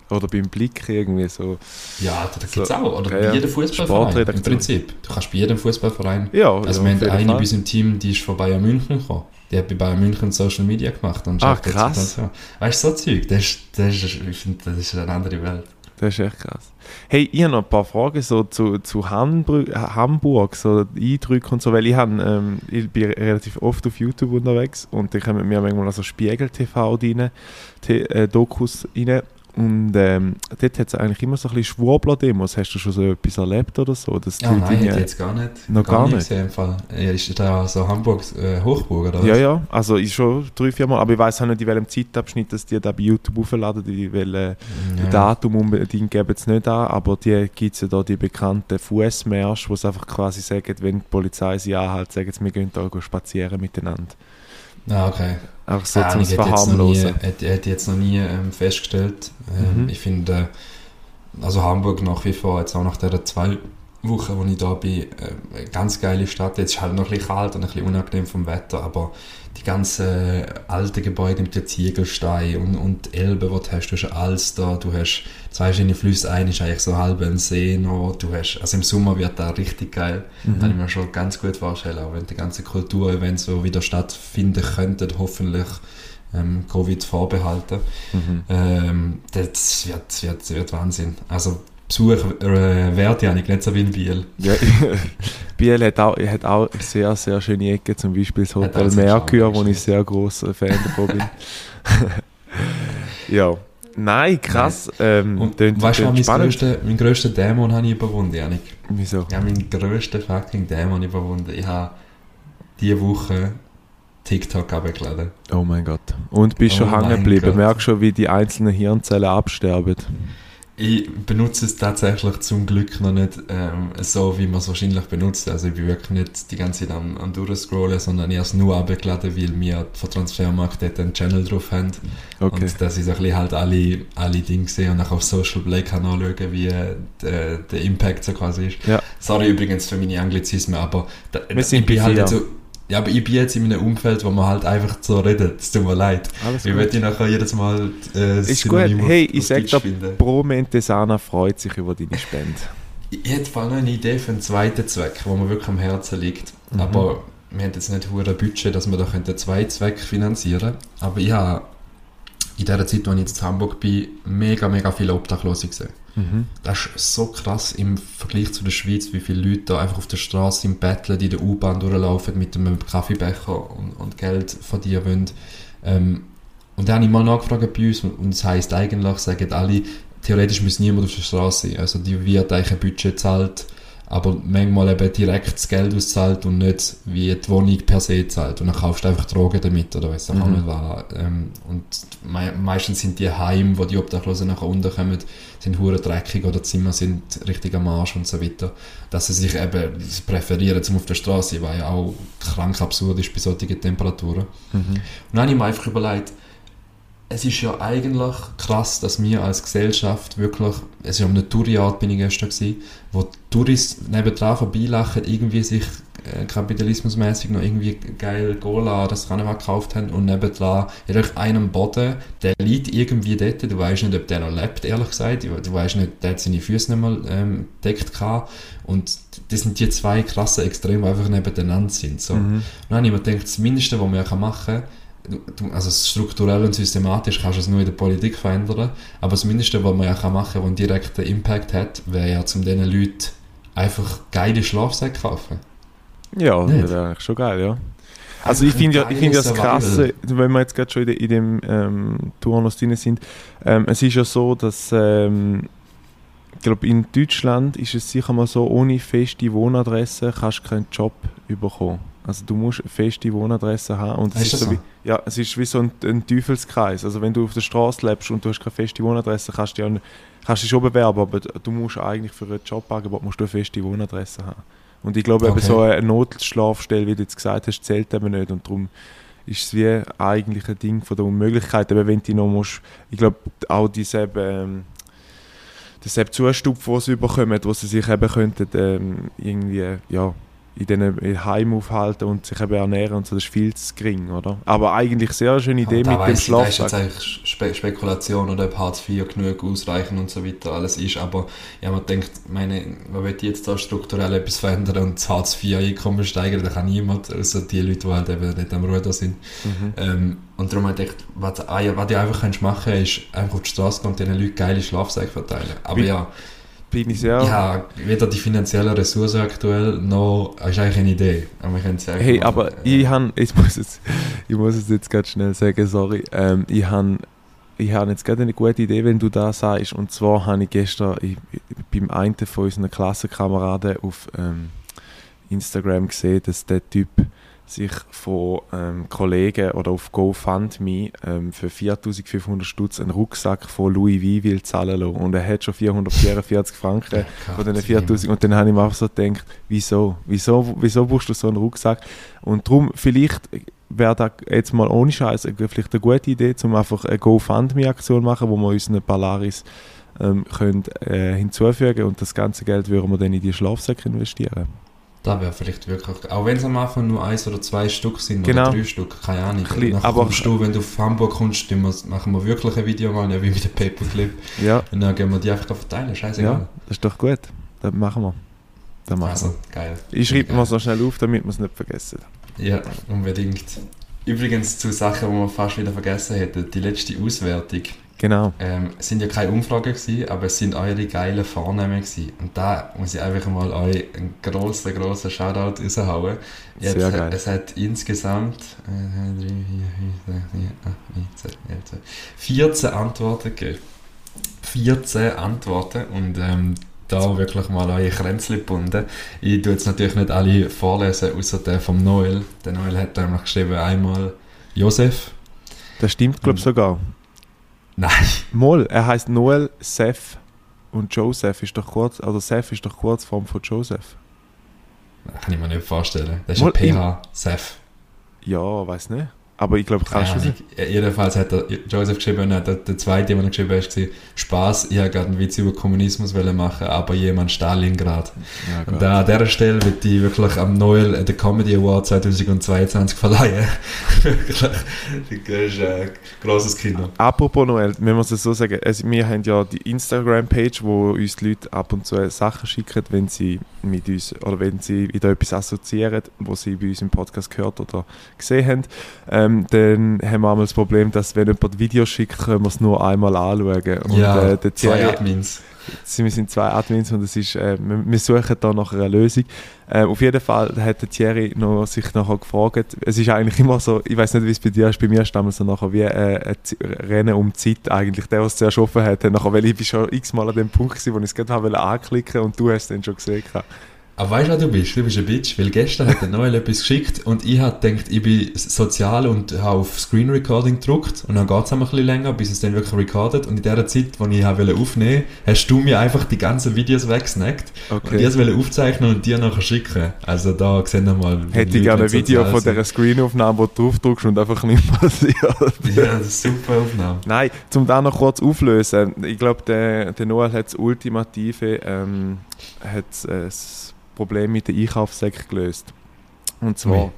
Oder beim Blick irgendwie so. Ja, da gibt es so, auch. Oder bei jedem Fußballverein im Prinzip. Du kannst bei jedem Fußballverein. Ja, also ja, wir haben eine bei unserem Team, die ist von Bayern München gekommen. Die hat bei Bayern München Social Media gemacht. Und Ach, krass. So. Weißt du, so Zeug, das ist, das ist, ich finde, das ist eine andere Welt. Das ist echt krass. Hey, ich habe noch ein paar Fragen so zu, zu Hamburg, so Eindrücke und so, weil ich, hab, ähm, ich bin relativ oft auf YouTube unterwegs und ich habe mit mir manchmal so Spiegel TV rein, äh, Dokus rein und ähm, dort hat es eigentlich immer so ein bisschen Schwurbler-Demos. Hast du schon so etwas erlebt oder so? Dass ja, nein, Dinge, jetzt gar nicht. Noch gar, gar nicht? Gesehen, im Fall. Ja, ist da so Hamburg äh, Hochburg oder was? Ja, ja. Also ist schon drei, vier Mal. Aber ich weiß auch nicht, in welchem Zeitabschnitt dass die da bei YouTube aufladen. Die wollen äh, ja. Datum unbedingt geben es nicht an. Aber die gibt es ja da die bekannten Fußmärsche, wo sie einfach quasi sagen, wenn die Polizei sie anhält, sagen sie, wir gehen da spazieren miteinander. Ah, okay. Auch so ja, zum Verharmlosen. Hätte ich jetzt noch nie ähm, festgestellt. Ähm, mhm. Ich finde, also Hamburg nach wie vor, jetzt auch nach der zwei Wochen, wo ich da bin, äh, eine ganz geile Stadt. Jetzt ist halt noch ein bisschen kalt und ein bisschen unangenehm vom Wetter, aber die ganzen alten Gebäude mit den Ziegelsteinen und, und Elbe, die du hast, du hast Alster, du hast zwei verschiedene Flüsse, ein ist eigentlich so halb ein See noch, du hast, also im Sommer wird da richtig geil, mhm. kann ich mir schon ganz gut vorstellen, auch wenn die ganzen Kulturevents so wieder stattfinden könnten, hoffentlich ähm, Covid vorbehalten, mhm. ähm, das wird, wird, wird Wahnsinn. Also Besuch äh, wert, Janik, nicht so wie in Biel. Ja, Biel hat auch, hat auch sehr, sehr schöne Ecken, zum Beispiel das Hotel Merkur, wo ich sehr großer Fan davon bin. ja. Nein, krass. Ähm, Und weißt du, mein grösster, mein grösster Dämon habe ich überwunden, Janik. Wieso? Ja, meinen grössten fucking Dämon überwunden. Ich habe diese Woche TikTok abgeladen. Oh mein Gott. Und bist oh schon hängen geblieben. Merkst schon, wie die einzelnen Hirnzellen absterben. Ich benutze es tatsächlich zum Glück noch nicht ähm, so, wie man es wahrscheinlich benutzt. Also ich bin wirklich nicht die ganze Zeit am, am durchscrollen, sondern ich habe es nur abgeladen, weil wir von Transfermarkt dort einen Channel drauf haben. Okay. Und dass ich so ein bisschen halt alle, alle Dinge sehe und auch auf Social Play kann anschauen, wie äh, der, der Impact so quasi ist. Ja. Sorry übrigens für meine Anglizismen, aber da, ich bin halt so ja, aber ich bin jetzt in einem Umfeld, wo man halt einfach so redet. Es tut mir leid. Alles ich würde nachher jedes Mal äh, Ist gut. Hey, ich sag dir, Pro Mentesana freut sich über deine Spende. Ich hätte vor allem eine Idee für einen zweiten Zweck, wo mir wirklich am Herzen liegt. Mhm. Aber wir haben jetzt nicht ein Budget, dass wir da zwei Zwecke finanzieren können. Aber ich habe in der Zeit, als ich jetzt in Hamburg bin, mega, mega viele Obdachlose gesehen. Das ist so krass im Vergleich zu der Schweiz, wie viele Leute da einfach auf der Straße im Betteln, die in der U-Bahn durchlaufen mit einem Kaffeebecher und, und Geld verdienen wollen. Ähm, und dann habe ich mal nachgefragt bei uns und es heisst eigentlich, sagen alle, theoretisch muss niemand auf der Straße sein. Also die wird eigentlich ein Budget zahlt aber manchmal eben direkt das Geld auszahlt und nicht wie die Wohnung per se zahlt. Und dann kaufst du einfach Drogen damit oder weiss ich mhm. auch nicht was. Ähm, und me meistens sind die Heime, wo die Obdachlosen nachher unterkommen, sind hure dreckig oder Zimmer sind richtig am Arsch und so weiter. Dass sie sich eben präferieren zum auf der Straße, weil ja auch krank absurd ist bei solchen Temperaturen. Mhm. Und dann habe ich mir einfach überlegt, es ist ja eigentlich krass, dass wir als Gesellschaft wirklich, es war am Naturjahr bin ich gestern gewesen, wo Touristen nebendran vorbeilachen, irgendwie sich äh, kapitalismusmäßig noch irgendwie geil Gola das Karneval gekauft haben und nebendran hat einen Boden, der liegt irgendwie dort, du weißt nicht, ob der noch lebt, ehrlich gesagt, du weißt nicht, der hat seine Füße nicht mal ähm, deckt gehabt und das sind die zwei krassen Extreme, die einfach nebeneinander sind. So. Mhm. Und dann habe ich mir gedacht, das Mindeste, was man machen kann, du, also strukturell und systematisch kannst du es nur in der Politik verändern, aber das Mindeste, was man ja machen kann, was einen direkten Impact hat, wäre ja, um diesen Leuten einfach geile Schlafsäcke kaufen. Ja, das wäre eigentlich schon geil, ja. Also ich finde ja, ich find das Krasse, wenn wir jetzt gerade schon in, dem ähm, Turnus drin sind, ähm, es ist ja so, dass ähm, ich glaube, in Deutschland ist es sicher mal so, ohne feste Wohnadresse kannst du keinen Job bekommen. Also du musst eine feste Wohnadresse haben. Und es Ist ist, so so? wie, ja, es ist wie so ein, ein Teufelskreis. Also wenn du auf der Straße lebst und du hast keine feste Wohnadresse, kannst du nicht- kannst dich schon bewerben, aber du musst eigentlich für ein Jobangebot musst du eine feste Wohnadresse haben. Und ich glaube, eben Okay. so eine Notschlafstelle, wie du jetzt gesagt hast, zählt eben nicht. Und darum ist es wie eigentlich ein Ding von der Unmöglichkeit. Aber wenn du noch musst, ich glaube, auch diese ähm, das eben Zustupf, den sie bekommen, wo sie sich eben könnten, ähm, irgendwie, ja, in diesen Heim aufhalten und sich eben ernähren und so, das ist viel zu gering, oder? Aber eigentlich sehr schöne Idee mit dem weiss ich, da ist jetzt eigentlich Spe Spekulation oder ob Hartz IV genug ausreichen und so weiter alles ist, aber ja, man denkt, meine, man will jetzt da strukturell etwas verändern und das Hartz IV Einkommen steigern, da kann niemand, außer die Leute, die halt eben nicht am Ruder sind. Mhm. Ähm, und darum habe ich gedacht, was, ah ja, was du einfach kannst machen kannst, ist einfach auf die Straße gehen und diesen Leuten geile Schlafsäcke verteilen. Aber Wie- ja, Bin ich sehr... ich habe weder die finanziellen Ressourcen aktuell, noch, ist eigentlich eine Idee. Aber ja einfach Hey, aber Äh, ich han, ich muss es, ich muss es jetzt ganz schnell sagen, sorry. Ähm, ich han, ich habe jetzt gerade eine gute Idee, wenn du da sagst. Und zwar habe ich gestern ich, ich- beim einen von unseren Klassenkameraden auf ähm, Instagram gesehen, dass der Typ sich von ähm, Kollegen oder auf GoFundMe ähm, für 4500 Stutz einen Rucksack von Louis V will zahlen lassen. Und er hat schon 444 Franken von diesen 4000 und dann habe ich mir auch so gedacht, wieso? Wieso, wieso brauchst du so einen Rucksack? Und darum, vielleicht wäre da jetzt mal ohne Scheiß vielleicht eine gute Idee, um einfach eine GoFundMe-Aktion machen, wo wir unseren Polaris ähm, können, äh, hinzufügen und das ganze Geld würden wir dann in die Schlafsäcke investieren. Da wäre vielleicht wirklich, auch wenn es am Anfang nur eins oder zwei Stück sind Genau. oder drei Stück, keine Ahnung. Bisschen, Nachher aber- kommst du, wenn du auf Hamburg kommst, wir- machen wir wirklich ein Video mal, ja, wie mit dem Paperclip. Ja, Und dann gehen wir die einfach verteilen, scheißegal. ja, das ist doch gut. Das machen wir. Das machen also, geil. Ich schreibe Geil. mal so schnell auf, damit wir es nicht vergessen. Ja, unbedingt. Übrigens zu Sachen, die wir fast wieder vergessen hätten. Die letzte Auswertung. Genau. Ähm, es sind ja keine Umfragen gewesen, aber es sind eure geilen Vornamen gewesen. Und da muss ich einfach mal euch einen grossen, grossen Shoutout raushauen. Jetzt, Sehr äh, geil. Es hat insgesamt äh, 3, 4, 5, 6, 7, 8, 9, 10, 11, 12, 14 Antworten gegeben. 14 Antworten und ähm, da wirklich mal eure Kränzchen gebunden. Ich tue jetzt natürlich nicht alle vorlesen, außer der vom Noel. Der Noel hat nämlich geschrieben einmal Josef. Das stimmt, glaube ich, sogar. Nein. Moll, er heißt Noel Seth und Joseph ist doch kurz, also Seth ist doch Kurzform von Joseph. Kann ich mir nicht vorstellen. Das ist Mal ein PH, Seth. Ja, weiß nicht. Aber ich glaube, kannst du Ahnung. Jedenfalls hat er Joseph geschrieben, der, der zweite, den er geschrieben hat, war Spaß, ich habe gerade einen Witz über Kommunismus machen, aber jemand Stalingrad. Ja, Und da an dieser Stelle wird die wirklich am Noel den Comedy Award 2022 verleihen. wirklich, das ist ein grosses Kino. Apropos Noel, wenn wir es so sagen, also wir haben ja die Instagram-Page, wo uns die Leute ab und zu Sachen schicken, wenn sie mit uns oder wenn sie wieder etwas assoziieren, was sie bei uns im Podcast gehört oder gesehen haben. Ähm, dann haben wir einmal das Problem, dass wenn jemand Videos schickt, können wir es nur einmal anschauen. Und ja, äh, zwei Admins. wir sind zwei Admins und es ist, äh, wir, suchen da nach einer Lösung. Äh, auf jeden Fall hat der Thierry noch, sich nachher gefragt, es ist eigentlich immer so, ich weiß nicht, wie es bei dir ist, bei mir ist damals so nachher wie äh, ein Rennen um Zeit eigentlich. Der, der es zuerst offen hat, hat nachher, weil ich bin schon x-mal an dem Punkt gewesen, wo ich es gerade anklicken und du hast es dann schon gesehen. gehabt. Aber weißt du, wer du bist? Du bist ein Bitch, weil gestern hat der Noel etwas geschickt und ich habe gedacht, ich bin sozial und habe auf Screen Recording gedruckt und dann geht es ein bisschen länger, bis es dann wirklich recordet und in der Zeit, wo ich aufnehmen wollte, hast du mir einfach die ganzen Videos weggesnackt und die Okay. wollte aufzeichnen und dir nachher schicken. Also da sehen wir mal, wie Hätte ich gerne ein Video von dieser Screenaufnahme, wo du draufdrückst und einfach nicht passiert. Ja, das ist super Aufnahme. Nein, um da noch kurz auflösen. Ich glaube, der, der Noel hat das ultimative ähm, hat, äh, das Problem mit den Einkaufssäcken gelöst. Und zwar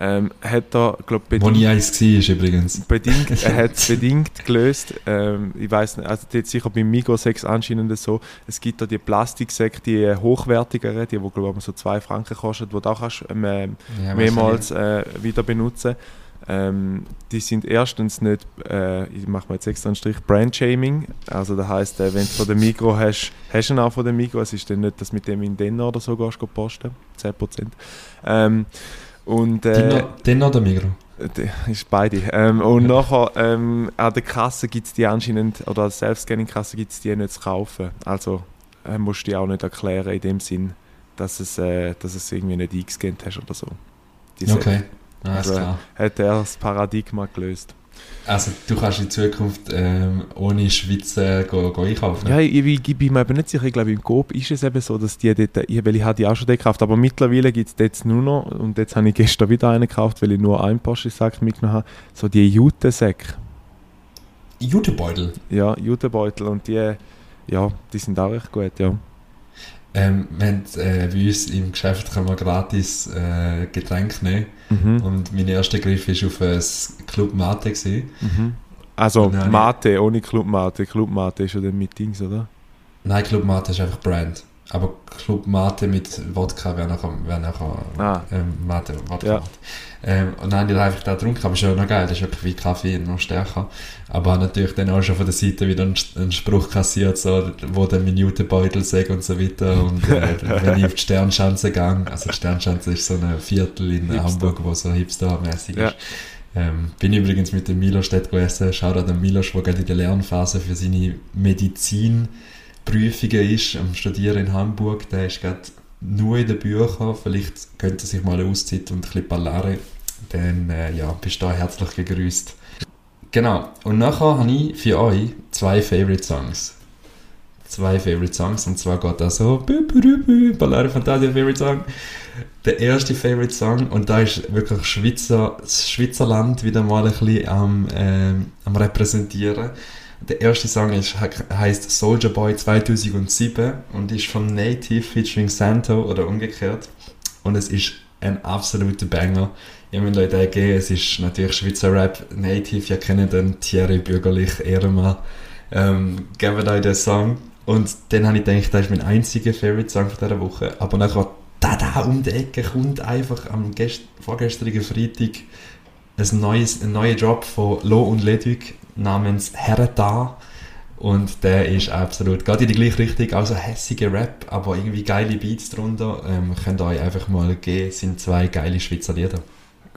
ähm, hat er, glaube Wo bedingt, nie eins war übrigens. bedingt, er hat es bedingt gelöst. Ähm, ich weiß nicht, also jetzt sicher beim Migros anscheinend so. Es gibt da die Plastiksäcke, die äh, hochwertigeren, die, wo glaube ich so 2 Franken kosten, wo du auch kannst, ähm, Ja, mehrmals äh, wieder benutzen. Ähm, die sind erstens nicht, äh, ich mache mal jetzt extra einen Strich, Brand-Shaming. Also das heisst, äh, wenn du von der Migro hast, hast du ihn auch von der Migro. Es ist dann nicht, dass du mit dem in den oder so gehst, go posten. 10%. Ähm, und äh, Den, noch- den noch der Migro. Ist beide. Ähm, und nachher ähm, an der Kasse gibt es die anscheinend, oder als Self-Scanning-Kasse gibt es die nicht zu kaufen. Also äh, musst du dir auch nicht erklären in dem Sinn, dass es, äh, dass es irgendwie nicht eingescannt hast oder so. Die okay, also. Hat er das Paradigma gelöst. Also du kannst in Zukunft ähm, ohne Schweizer go, go einkaufen? Ja, ich, ich, ich bin mir eben nicht sicher. Ich glaube, im Coop ist es eben so, dass die dort, ich, weil ich habe die auch schon gekauft, aber mittlerweile gibt es jetzt nur noch, und jetzt habe ich gestern wieder einen gekauft, weil ich nur einen Porsche-Sack mitgenommen habe, so die Jutesäcke. Jutebeutel? Ja, Jutebeutel und die, ja, die sind auch recht gut, ja. Ähm, wir haben, äh, bei uns im Geschäft kann man gratis äh, Getränke nehmen. Mhm. Und mein erster Griff war auf ein Club Mate. Mhm. Also Mate, ohne Club Mate. Club Mate ist ja dann mit Dings, oder? Nein, Club Mate ist einfach Brand. Aber Club Mate mit Wodka wäre nachher, wär nachher ah. ähm, Mate, Wodka. Ja. Ähm, und dann habe ich einfach da getrunken, aber ist ja noch geil, das ist wirklich wie Kaffee, noch stärker. Aber natürlich dann auch schon von der Seite wieder einen, einen Spruch kassiert, so, wo der Minutenbeutel sagt und so weiter. Und äh, wenn ich auf die Sternschanze gehe, also die Sternschanze ist so ein Viertel in Hipster. Hamburg, wo so hipstermäßig ja. ist. Ähm, bin übrigens mit dem Milos dort gewesen, schau da den Milos, der gerade in der Lernphase für seine Medizinprüfungen ist, am Studieren in Hamburg, der ist gerade nur in den Büchern, vielleicht könnte sich mal eine und ein bisschen ballare, dann äh, ja, bist du da herzlich gegrüßt. Genau, und nachher habe ich für euch zwei Favorite Songs. Zwei Favorite Songs, und zwar geht das so, Ballare Fantasia Favorite Song. Der erste Favorite Song, und da ist wirklich Schweizer, das Schweizerland wieder mal ein bisschen am, äh, am repräsentieren. Der erste Song ist, heißt Soldier Boy 2007 und ist von Native featuring Santo oder umgekehrt. Und es ist ein absoluter Banger. Ich meine, Leute geben, es ist natürlich Schweizer Rap Native, ihr kennt den Thierry Bürgerlich, Ehrenmann. Ähm, geben euch den Song. Und dann habe ich gedacht, das ist mein einziger Favorite-Song von dieser Woche. Aber nachher, da, da um die Ecke kommt einfach am gest vorgestrigen Freitag ein, neues, ein neuer Drop von Lo und Ledwig namens Hereta. Und der ist absolut, geht in die gleiche Richtung, also hässige Rap, aber irgendwie geile Beats drunter. Ähm, könnt ihr euch einfach mal geben, sind zwei geile Schweizer Lieder.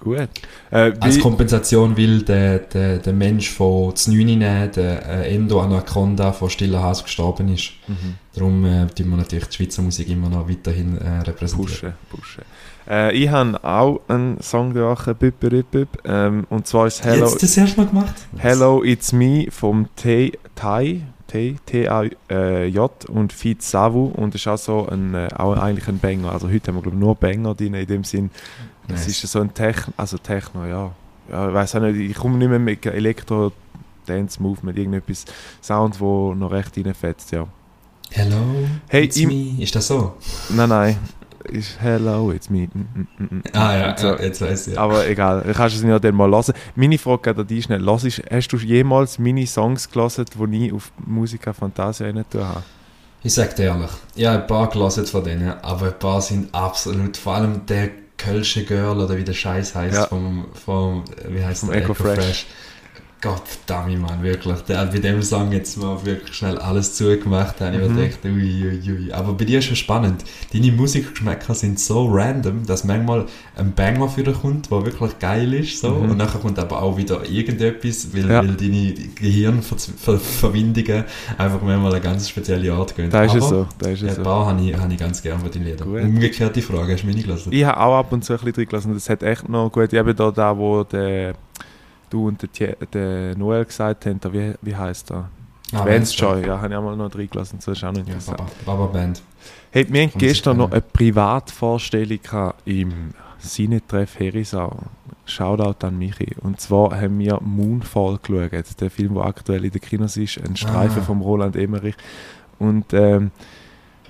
Gut. Äh, Als Kompensation will der, der, der Mensch von Znünine, der äh, Endo Anaconda von Stiller Haus gestorben ist. Mhm. Darum äh, tun wir natürlich die Schweizer Musik immer noch weiterhin äh, repräsentieren. Pushen, pushen. Äh, ich habe auch einen Song gemacht, ähm, und zwar ist Hello... Jetzt das erste Mal gemacht? Hello, It's Me vom T Tai, T-A-J äh, und Feed Savu und das ist auch so ein, äh, auch eigentlich ein Banger. Also heute haben wir glaube ich nur Banger drin, in dem Sinn. Es nice. ist so ein Techno, also Techno, ja. ja ich weiß auch nicht, ich komme nicht mehr mit Elektro Dance Movement, irgendetwas Sound, wo noch recht reinfetzt, ja. Hello, hey, it's me. Ist das so? Nein, nein ist Hello, it's me. Mm, mm, mm, mm. ah ja, so. jetzt weiß ich. Aber egal, du kannst es ja dann mal hören. Meine Frage an dich schnell. Hörst, hast du jemals meine Songs gelesen, die ich auf Musica Fantasia rein habe? Ich sag dir ehrlich, ich habe ein paar gelesen von denen, aber ein paar sind absolut, vor allem der Kölsche Girl oder wie der Scheiß heißt ja. vom, vom, wie heißt vom Echo Fresh. Fresh Gott verdammt, Mann, wirklich. Der hat bei dem Song jetzt mal wirklich schnell alles zugemacht. Da habe ich mhm. mir gedacht, ui, ui, ui. Aber bei dir ist es spannend. Deine Musikgeschmäcker sind so random, dass manchmal ein Banger für dich kommt, der wirklich geil ist. So. Mhm. Und nachher kommt aber auch wieder irgendetwas, weil, ja. weil deine Gehirnverbindungen einfach manchmal eine ganz spezielle Art gehen. Da ist es so. Da ist es ja, so. Ein habe ich, habe ich ganz gerne von deinen Liedern. Gut. Umgekehrte Frage, hast du meine gelassen? Ich habe auch ab und zu ein bisschen drin gelassen. Das hat echt noch gut. Ich habe da, da wo der du und der, der Noel gesagt haben, wie, wie heißt er? Ah, Vance Joy, ja, habe ich auch mal noch reingelassen, das ist auch nicht ja, Baba, Baba Band. Hey, wir hatten gestern noch eine Privatvorstellung im Sinetreff Herisau. Shoutout an Michi. Und zwar haben wir Moonfall geschaut, der Film, der aktuell in den Kinos ist, ein Streifen ah. von Roland Emmerich. Und ähm,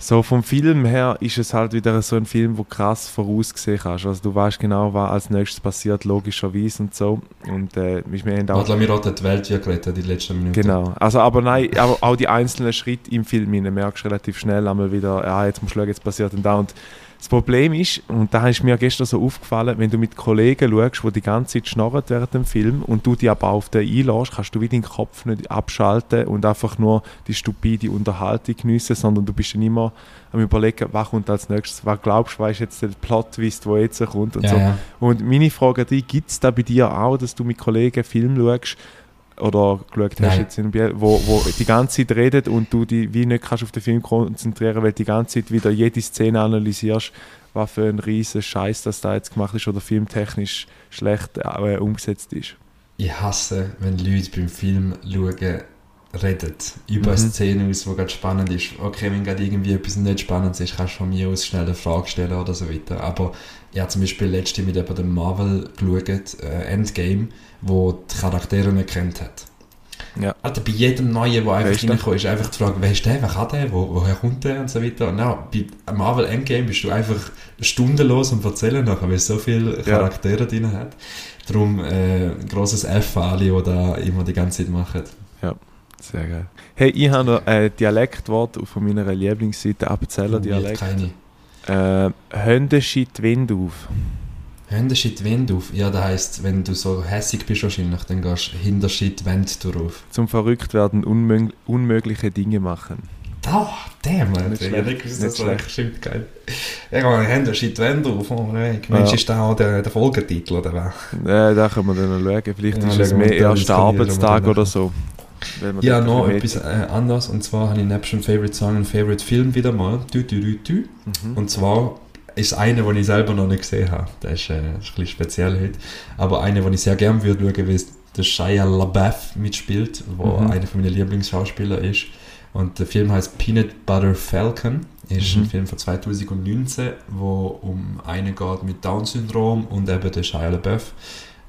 so vom Film her ist es halt wieder so ein Film, wo krass vorausgesehen kannst. Also du weißt genau, was als nächstes passiert, logischerweise und so. Und äh, wir haben auch... Adler Mirot hat die Welt ja gerettet, die letzten Minuten. Genau. Also aber nein, aber auch die einzelnen Schritte im Film, merkst du relativ schnell einmal wieder, ja, jetzt musst du schauen, jetzt passiert und da. Und das Problem ist, und da ist mir gestern so aufgefallen, wenn du mit Kollegen schaust, die die ganze Zeit schnorren während dem Film und du dich aber auf den einlässt, kannst du wieder den Kopf nicht abschalten und einfach nur die stupide Unterhaltung geniessen, sondern du bist dann immer am überlegen, was kommt als nächstes, was glaubst du, was ist jetzt der Plot-Twist, der jetzt kommt und ja, so. Ja. Und meine Frage an dich, gibt es da bei dir auch, dass du mit Kollegen Film schaust oder geschaut hast Nein. jetzt in Biel, wo, wo die ganze Zeit redet und du dich wie nicht kannst auf den Film konzentrieren, weil du die ganze Zeit wieder jede Szene analysierst, was für ein riesen Scheiß das da jetzt gemacht ist oder filmtechnisch schlecht äh, umgesetzt ist. Ich hasse, wenn Leute beim Film schauen, reden über eine Mhm. Szene aus, die gerade spannend ist. Okay, wenn gerade irgendwie etwas nicht spannend ist, kannst du von mir aus schnell eine Frage stellen oder so weiter. Aber ich habe zum Beispiel letzte mit eben dem Marvel geschaut, äh, Endgame, wo die Charaktere nicht kennt hat. Ja. Alter, bei jedem Neuen, der einfach reinkommt, ist einfach die Frage, wer ist der, wer kann der, wo, woher kommt der und so weiter. Und now, bei Marvel Endgame bist du einfach stundenlos und erzählen nachher, weil es so viele Ja. Charaktere drin hat. Darum äh, ein grosses F an alle, die da immer die ganze Zeit machen. Sehr geil. Hey, ich habe noch ein Dialektwort von meiner Lieblingsseite, Appenzeller Oh, Dialekt. Keine. Äh, Hände schiebt Wind auf. Hände die Wände auf. Ja, das heisst, wenn du so hässig bist wahrscheinlich, dann gehst du hinter die Wände drauf. Zum Verrücktwerden unmög unmögliche Dinge machen. Oh, damn, Alter. Nicht Ich schlecht, nicht gewusst, nicht dass das schlecht. echt stimmt, geil. Ja, meine Hände die Wände auf. Oh, nein. Mensch, Ja. ist das auch der, der Folgetitel, oder was? Äh, da können wir dann noch schauen. Vielleicht Ja, ist es mehr erster Arbeitstag oder so. Ja, noch etwas äh, anderes. Und zwar habe ich nebst dem Favorite Song einen Favorite Film wieder mal. Du, du, du, du. Mhm. Und zwar ist einer, den ich selber noch nicht gesehen habe. Der ist, äh, ist ein bisschen speziell heute. Aber einer, den ich sehr gerne würde schauen, weil der Shia LaBeouf mitspielt, wo Mhm. einer von meinen Lieblingsschauspieler ist. Und der Film heißt Peanut Butter Falcon. Ist Mhm. ein Film von 2019, wo um einen geht mit Down-Syndrom und eben der Shia LaBeouf,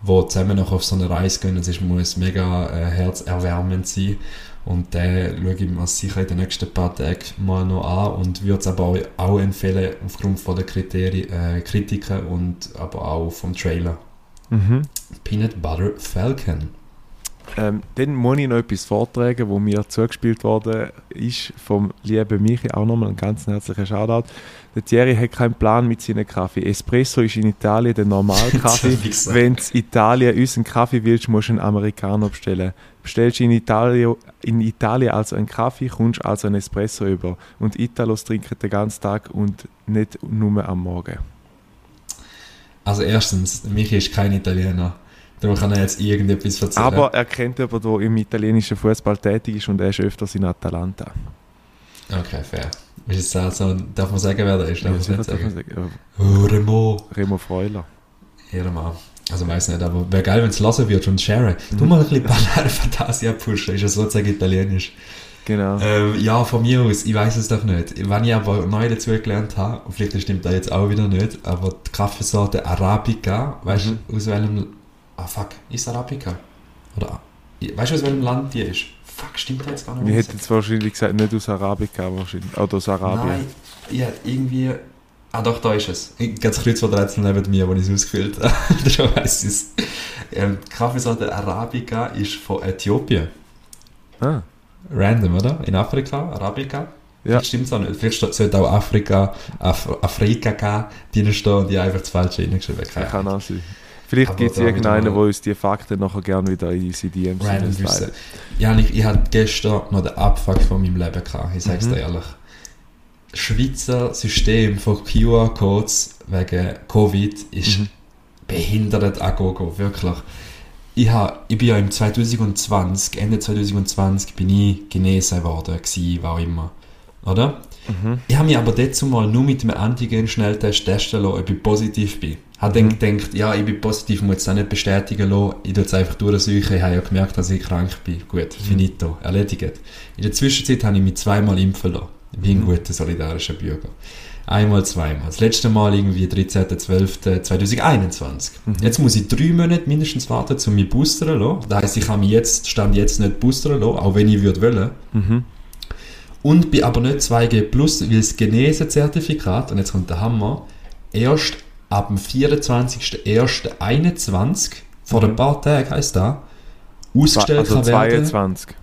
wo zusammen noch auf so eine Reise gehen. Es ist- muss mega äh, herzerwärmend sein. Und den schaue ich mir sicher in den nächsten paar Tagen mal noch an und würde es aber auch, auch empfehlen, aufgrund von der Kriterien, äh, Kritiken und aber auch vom Trailer. Mhm. Peanut Butter Falcon. Ähm, dann muss ich noch etwas vortragen, wo mir zugespielt worden ist vom lieben Michi. Auch nochmal einen ganz herzlichen Shoutout. Der Thierry hat keinen Plan mit seinem Kaffee. Espresso ist in Italien der normale Kaffee. Wie gesagt. Wenn du in Italien unseren Kaffee willst, musst du einen Amerikaner bestellen. Bestellst du in Italien, in Italien also einen Kaffee, kommst du also einen Espresso über. Und Italos trinken den ganzen Tag und nicht nur am Morgen. Also erstens, Michi ist kein Italiener. Darum kann er jetzt irgendetwas erzählen. Aber er kennt jemanden, der im italienischen Fußball tätig ist und er ist öfters in Atalanta. Okay, fair. Ist es also, darf man sagen, wer der ist? Darf man Ja, nicht man sagen? sagen. Oh, Remo. Remo Freuler. Ja, mal. Also weiß nicht, aber wäre geil, wenn es lassen wird und sharen. Du mal ein bisschen Banane Fantasia pushen, ist ja sozusagen italienisch. Genau. Ähm, ja, von mir aus, ich weiß es doch nicht. Wenn ich aber neu dazu gelernt habe, und vielleicht stimmt das jetzt auch wieder nicht, aber die Kaffeesorte Arabica, weißt Mhm. du, aus welchem. Ah, fuck, ist Arabica? Oder. Weißt du, aus welchem Land die ist? Fuck, stimmt das jetzt gar nicht Wir hätten jetzt wahrscheinlich gesagt, nicht aus Arabica, wahrscheinlich. Oder aus Arabien. Nein, ich irgendwie. Ah, doch, da ist es. Ich gehe das Kreuzworträtsel neben mir, wo ich es ausgefüllt habe. Schon weiss ich es. Ähm, Kaffeesorte Arabica ist von Äthiopien. Ah, Random, oder? In Afrika, Arabica. Ja. Vielleicht stimmt auch nicht. Vielleicht sollte auch Afrika, Af Afrika gehen, die stehen und die einfach das Falsche reingeschrieben. Keine kann auch sein. Vielleicht gibt es irgendeinen, der uns die Fakten nachher gerne wieder in unsere DMs. Wissen. Ja, ich, ich hatte gestern noch den Abfuck von meinem Leben gehabt, ich sag's Mhm. dir ehrlich. Schweizer System von QR-Codes wegen Covid ist Mhm. behindert an Gogo, wirklich. Ich, hab, ich bin ja im 2020, Ende 2020 bin ich genesen worden, gewesen, auch immer. Oder? Mhm. Ich habe mich aber dazu mal nur mit dem Antigen-Schnelltest testen lassen, ob ich positiv bin. Habe dann Mhm. gedacht, ja, ich bin positiv, muss es auch nicht bestätigen lassen. Ich tue es einfach durchsuchen. Ich habe ja gemerkt, dass ich krank bin. Gut, finito, erledigt. In der Zwischenzeit habe ich mich zweimal impfen lassen. Wie ein Mhm. guter solidarischer Bürger. Einmal, zweimal. Das letzte Mal irgendwie 13.12.2021. Mhm. Jetzt muss ich drei Monate mindestens warten, um mich boostern zu lassen. Das heisst, ich kann mich jetzt, stand jetzt nicht boostern lassen, auch wenn ich würde wollen. Mhm. Und bin aber nicht 2G+, weil das Genese-Zertifikat, und jetzt kommt der Hammer, erst ab dem 24.01.21, vor Mhm. ein paar Tagen heisst das, ausgestellt Also kann werden. 22.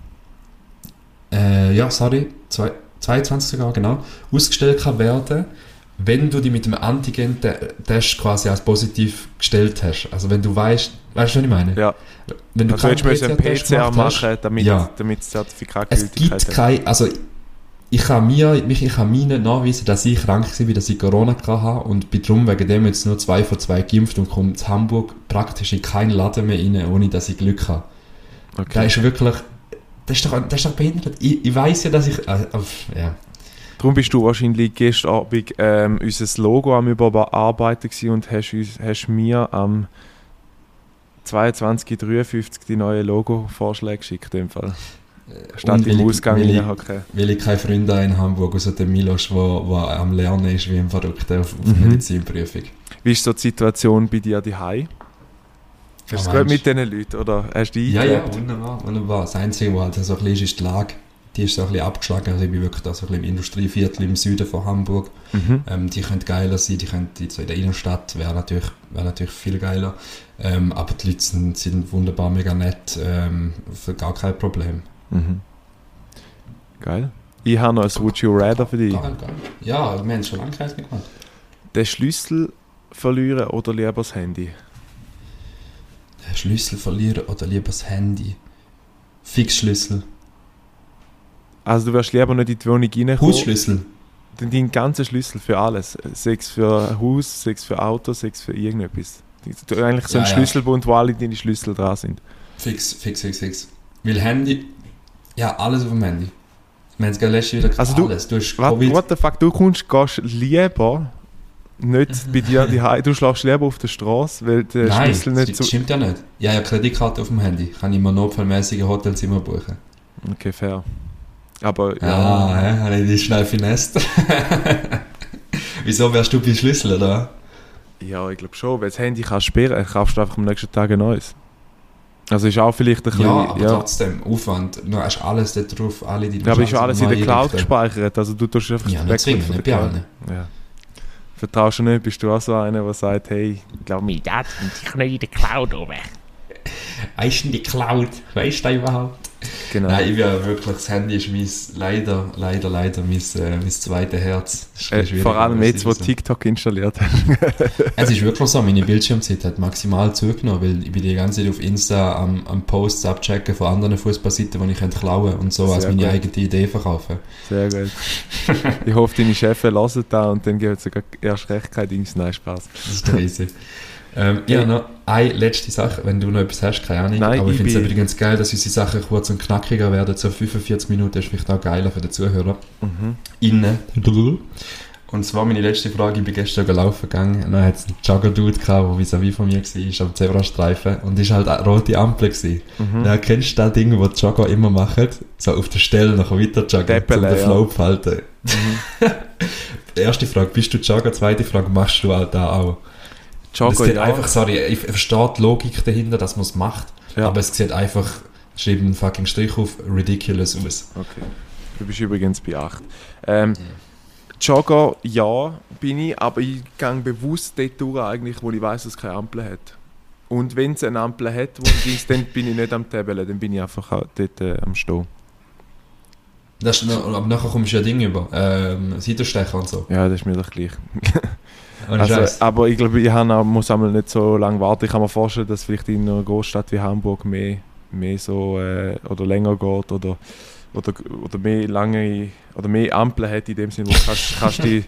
Äh, ja, sorry, zwei, 22 sogar, genau. Ausgestellt kann werden, wenn du dich mit dem Antigen-Test quasi als positiv gestellt hast. Also wenn du weißt, weißt du, was ich meine? Ja. Wenn du Also keinen PCR-Test PCR hast, machen, damit, Ja. damit das Zertifikat Es gibt keine, also ich kann mir, mich, ich kann mir nicht nachweisen, dass ich krank war, dass ich Corona hatte und bin drum wegen dem jetzt nur zwei von zwei geimpft und komme zu Hamburg praktisch in keinen Laden mehr rein, ohne dass ich Glück habe. Okay. Der ist wirklich, das ist doch, das ist doch behindert. Ich, ich weiß ja, dass ich, äh, ja. Darum bist du wahrscheinlich gestern Abend ähm, unser Logo am Überarbeiten und hast, uns, hast mir am 22.53 die neue Logo-Vorschläge geschickt. In dem Fall. Statt im Ausgang weil ich, weil ich keine Freunde in Hamburg, außer dem Milos, der am Lernen ist, wie ein Verrückter auf, auf mhm. Medizinprüfung. Wie ist so die Situation bei dir daheim? Hast du es gut mit diesen Leuten oder hast du Ja, ja, wunderbar, wunderbar. Das Einzige, was halt so ein bisschen ist, ist die Lage die ist so ein bisschen abgeschlagen. Also ich bin wirklich da so ein bisschen im Industrieviertel im Süden von Hamburg. Mhm. Ähm, die könnte geiler sein, die könnte so in der Innenstadt, wäre natürlich, wär natürlich viel geiler. Ähm, aber die Leute sind, sind wunderbar, mega nett, ähm, für gar kein Problem. Mhm. Geil. Ich habe noch ein Would You Rather für dich. Geil, geil. Ja, wir haben schon lange mehr gemacht. Den Schlüssel verlieren oder lieber das Handy? Den Schlüssel verlieren oder lieber das Handy? Fixschlüssel. Also du wirst lieber nicht in die Wohnung reinkommen. Hausschlüssel? Dein ganzen Schlüssel für alles. Sechs für Haus, sechs für Auto, sechs für irgendetwas. Du eigentlich so ein ja. Schlüsselbund, wo alle deine Schlüssel dran sind. Fix, fix, fix, fix. Weil Handy, ja, alles auf dem Handy. Wir haben es letztes wieder also du, alles. Du hast what, what the fuck, du kommst, gehst lieber nicht bei dir die Du schläfst lieber auf der Straße, weil der Nein, Schlüssel nicht das so... stimmt ja nicht. Ja, ja, Kreditkarte auf dem Handy. Kann ich mir notfallmäßige Hotelzimmer buchen. Okay, fair. Aber ja. Ah, ja, habe ich dich schnell finest. Wieso wärst du bei Schlüssel, oder? Ja, ich glaube schon. Weil das Handy kannst du sperren, kaufst du einfach am nächsten Tag ein neues. Also ist auch vielleicht ein bisschen... Ja, aber ja. trotzdem, Aufwand. Du hast alles da drauf, alle die... Ja, aber ist alles in der Cloud gespeichert, also du tust einfach... Ja, nicht zwingend, nicht bei allen. Ja. Vertraust du nicht, bist du auch so einer, der sagt, hey... Ich glaube, mein Dad sind sicher nicht in der Cloud oben. Weißt du, die Cloud, weißt du überhaupt? Genau. Nein, ich bin wirklich, das Handy ist mein, leider, leider, leider mein, äh, mein zweites Herz. Äh, vor allem jetzt, wo. TikTok installiert hast. es ist wirklich so, meine Bildschirmzeit hat maximal zugenommen, weil ich bin die ganze Zeit auf Insta am, am Posts abchecken von anderen Fußballseiten, die ich könnte klauen und so Sehr als meine gut. eigene Idee verkaufen. Sehr gut. ich hoffe, deine Chefs hören da und dann gibt es sogar erst recht kein Dings. Nein, Spaß. Das ist crazy. Ähm, ja, noch eine letzte Sache, wenn du noch etwas hast, keine Ahnung. Nein, aber ich, finde es übrigens geil, dass unsere Sachen kurz und knackiger werden. So 45 Minuten ist vielleicht auch geiler für den Zuhörer. Mhm. Innen. Und zwar meine letzte Frage, ich bin gestern gelaufen gegangen und dann hat es einen Jogger-Dude gehabt, der vis-à-vis von mir war, am Zebrastreifen und ist halt eine rote Ampel gewesen. Mhm. Dann kennst du das Ding, das die Jogger immer machen? So auf der Stelle noch weiter joggen, Deppele, um den Flow ja. zu halten. Mhm. Erste Frage, bist du Jogger? Zweite Frage, machst du halt da auch? Jogger, es ja. einfach, sorry, ich verstehe die Logik dahinter, dass man es macht, ja. aber es sieht einfach, schreibt einen fucking Strich auf, ridiculous aus. Okay. Du bist übrigens bei 8. Ähm, ja. Jogger, ja, bin ich, aber ich gehe bewusst dort durch, eigentlich, wo ich weiß, dass es keine Ampel hat. Und wenn es eine Ampel hat, wo ist, dann bin ich nicht am Tabellen, dann bin ich einfach dort äh, am Stehen. Das ist, aber nachher kommst du ja Dinge über, ähm, Seitenstecher und so. Ja, das ist mir doch gleich. Also, aber ich glaube, ich habe, muss einmal nicht so lange warten. Ich kann mir vorstellen, dass vielleicht in einer Großstadt wie Hamburg mehr, mehr so äh, oder länger geht oder, oder, oder mehr lange oder mehr Ampeln hat in dem Sinne, wo du kannst, kannst die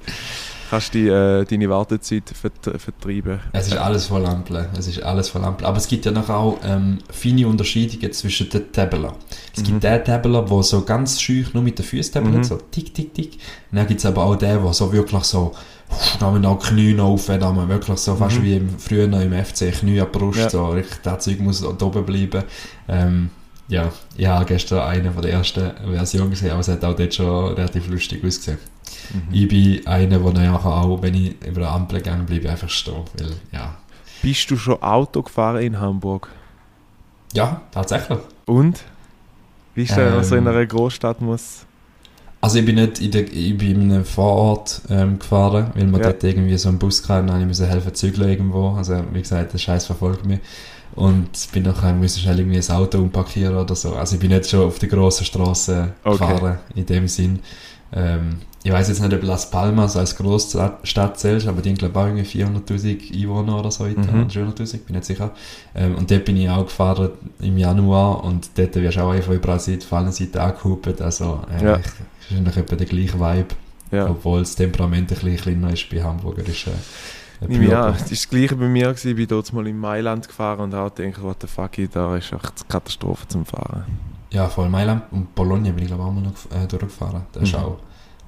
kannst die, äh, deine Wartezeit vert vertreiben. Es ist alles voll Ampeln. Es ist alles voll Ampeln. Aber es gibt ja noch auch ähm, feine Unterschiede zwischen den Tabellen. Es mhm. gibt den Tabellen, der so ganz schüch nur mit den Füßen tabeln, mhm. so tick, tick, tick. Und dann gibt es aber auch den, der so wirklich so da haben wir noch Knie auf, da haben wir wirklich so fast mhm. wie im, früher noch im FC, Knie an Brust, ja. so richtig, das Zeug muss da oben bleiben. Ähm, ja, ich habe gestern eine von der ersten Version gesehen, aber es hat auch dort schon relativ lustig ausgesehen. Mhm. Ich bin einer, der nachher auch, wenn ich über der Ampel gegangen bleibe, einfach stehen, weil, ja. Bist du schon Auto gefahren in Hamburg? Ja, tatsächlich. Und? Wie ist ähm, was in einer Großstadt muss? Also ich bin nicht in, der, ich bin in einem Vorort ähm, gefahren, weil man ja. dort irgendwie so einen Bus kam und ich musste helfen zügeln irgendwo. Also wie gesagt, der Scheiß verfolgt mich. Und bin nachher musste schnell irgendwie ein Auto umparkieren oder so. Also ich bin nicht schon auf der grossen Straße okay. gefahren, in dem Sinn. Ähm, ich weiß jetzt nicht, ob Las Palmas als Großstadt zählt, aber die haben glaube ich auch irgendwie 400'000 Einwohner oder so, mhm. 300'000, bin nicht sicher. Ähm, und dort bin ich auch gefahren im Januar und dort wirst du auch einfach überall Seite, allen Seiten angehupt, also äh, ja. Ist eigentlich etwa der gleiche Vibe, ja. obwohl das Temperament ein bisschen kleiner ist bei Hamburger. Ist, äh, an. Das war das gleiche bei mir. Gewesen. Ich bin dort mal in Mailand gefahren und habe gedacht, what the fuck, da ist echt eine Katastrophe zum Fahren. Ja, voll Mailand und Bologna bin ich glaube auch mal noch äh, durchgefahren. Das ist Mhm. auch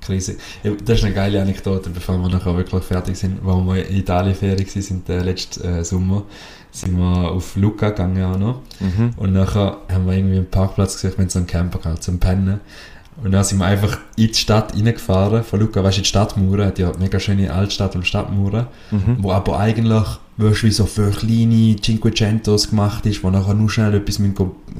Krise. Ja, Das ist eine geile Anekdote, bevor wir nachher wirklich fertig sind. Wo wir in Italien Ferien waren, sind äh, letzten äh, Sommer, sind wir auf Lucca gegangen auch noch. Mhm. Und nachher haben wir irgendwie einen Parkplatz gesucht, wir haben so einen Camper gehabt, zum Pennen. Und dann sind wir einfach in die Stadt reingefahren, von Lucca, weißt du, in die Stadtmauern, hat ja mega schöne Altstadt und Stadtmauern, Mhm. wo aber eigentlich, weißt wie so für kleine Cinquecentos gemacht ist, wo nachher nur schnell etwas müssen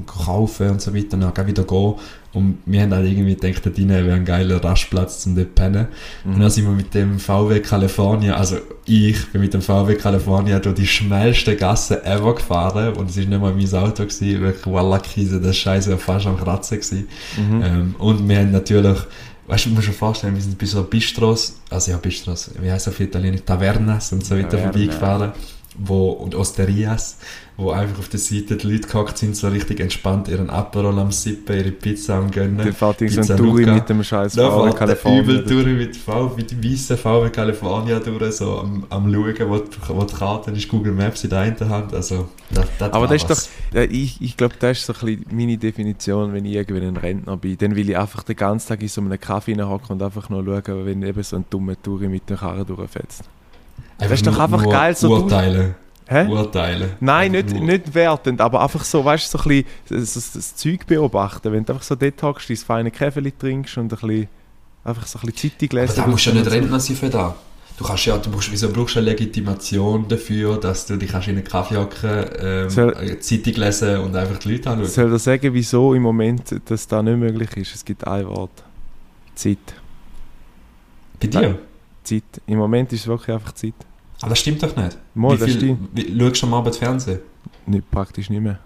kaufen und so weiter, und dann wieder gehen. Und wir haben halt irgendwie gedacht, da drinnen wäre ein geiler Rastplatz zum dort pennen. Und dann sind wir mit dem VW California, also ich bin mit dem VW California durch die schnellste Gasse ever gefahren und es ist nicht mal mein Auto gewesen, wirklich Wallakrise, das Scheiße war fast am Kratzen gewesen. Mhm. Ähm, und wir haben natürlich, weißt du, du musst dir vorstellen, wir sind bei so Bistros, also ja Bistros, wie heißt das auf Italienisch, Tavernas und so weiter Taverna. vorbeigefahren, wo, und Osterias, wo einfach auf der Seite die Leute gehockt sind, so richtig entspannt ihren Aperol am Sippen, ihre Pizza am Gönnen. Dann fährt irgend so ein Touri mit dem scheiß VW der Kalifornien. übel durch mit, v, mit weißen VW California durch, so am, am schauen, wo die, wo die Karte ist, Google Maps in der einen Hand, also das, das Aber das ist was. doch, ich, ich glaube, das ist so ein bisschen meine Definition, wenn ich irgendwie ein Rentner bin. Dann will ich einfach den ganzen Tag in so einem Kaffee hocken und einfach nur schauen, wenn eben so ein dummer Touri mit der Karre durchfetzt. Das ist doch nur- einfach geil, so Urteilen. Hä? Urteilen. Nein, Einfach nicht, nicht wertend, aber einfach so, weißt du, so ein bisschen das, das, das Zeug beobachten. Wenn du einfach so dort hockst, dein feine Käfeli trinkst und ein bisschen, einfach so ein bisschen Zeitung Aber lesen. da musst du ja nicht so. Rentner sein für das. Du kannst ja, du musst, wieso brauchst du eine Legitimation dafür, dass du dich kannst in einen Kaffee hocken, ähm, Soll- Zeitung lesen und einfach die Leute anschauen? Soll er sagen, wieso im Moment das da nicht möglich ist? Es gibt ein Wort. Zeit. Bei dir? Zeit. Im Moment ist es wirklich einfach Zeit. Aber das stimmt doch nicht. Mal, wie das viel, stimmt. wie, schaust du am Abend Fernsehen? Nicht, praktisch nicht mehr.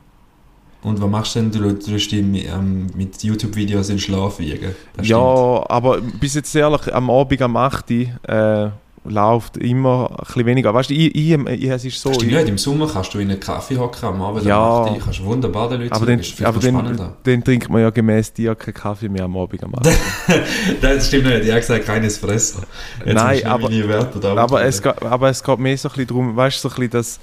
Und was machst du denn? Du tust dich mit, ähm, mit YouTube-Videos in Schlaf wiegen. Ja, aber bis jetzt ehrlich, am Abend am 8. Äh, läuft immer ein bisschen weniger. Weißt du, ich, ich, ich, es ist so. Stimmt nicht. Im Sommer kannst du in einen Kaffee hocken, am Abend Ja. am 8 Uhr, kannst wunderbar den Leuten aber ist viel aber dann, dann trinkt man ja gemäß dir keinen Kaffee mehr am Abend am 8. das stimmt nicht. Ich habe gesagt, kein Espresso. Jetzt Nein, du aber- aber, es geht, aber es geht mehr so ein bisschen darum, weißt du, so ein bisschen, dass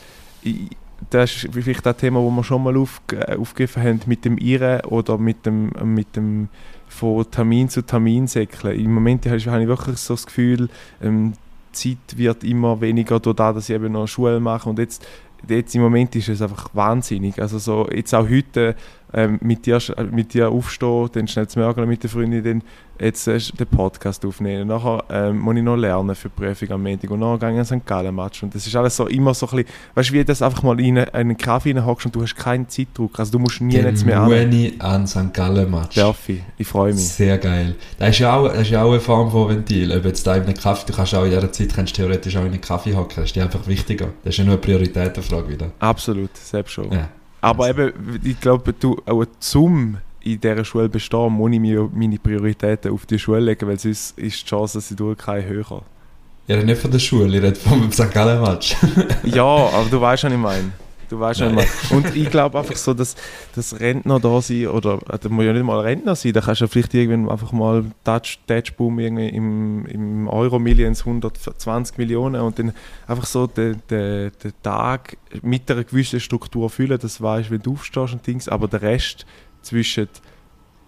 das ist vielleicht das Thema, das wir schon mal auf, aufgegriffen haben, mit dem Irren oder mit dem, mit dem von Termin zu Termin säckeln. Im Moment habe ich wirklich so das Gefühl, ähm, Zeit wird immer weniger durch das, dass ich eben noch Schule mache und jetzt, jetzt im Moment ist es einfach wahnsinnig. Also so, jetzt auch heute ähm, mit, dir, sch- mit dir aufstehen, dann schnell zu Mörgeln mit der Freundin, dann jetzt äh, den Podcast aufnehmen. Nachher ähm, muss ich noch lernen für die Prüfung am Montag und nachher gehe ich an St. Gallen Match. Und das ist alles so immer so ein bisschen, weißt du, wie das einfach mal in einen, in einen Kaffee hockst und du hast keinen Zeitdruck. Also du musst nie Den jetzt mehr an. Mueni an St. Gallen Match. Darf ich. Ich freue mich. Sehr geil. Das ist ja auch, das ist ja auch eine Form von Ventil. Ob jetzt da in einem Kaffee, du kannst auch in dieser Zeit kannst theoretisch auch in einen Kaffee hocken. Das ist dir einfach wichtiger. Das ist ja nur eine Prioritätenfrage wieder. Absolut, selbst schon. Ja. Aber eben, ich glaube, du, auch zum in dieser Schule bestehen, muss ich mir meine Prioritäten auf die Schule legen, weil sonst ist die Chance, dass ich durchkomme, höher. Ich rede nicht von der Schule, ich rede vom St. Gallen Match. Ja, aber du weißt, was ich meine. Du weißt, ich meine. Und ich glaube einfach so, dass, dass Rentner da sind, oder äh, da muss ja nicht mal Rentner sein, da kannst du ja vielleicht irgendwann einfach mal Touch, Touchboom irgendwie im, im Euro Millions 120 Millionen und dann einfach so den, den, den Tag mit einer gewissen Struktur füllen, das weißt wenn du aufstehst und Dings, aber der Rest zwischen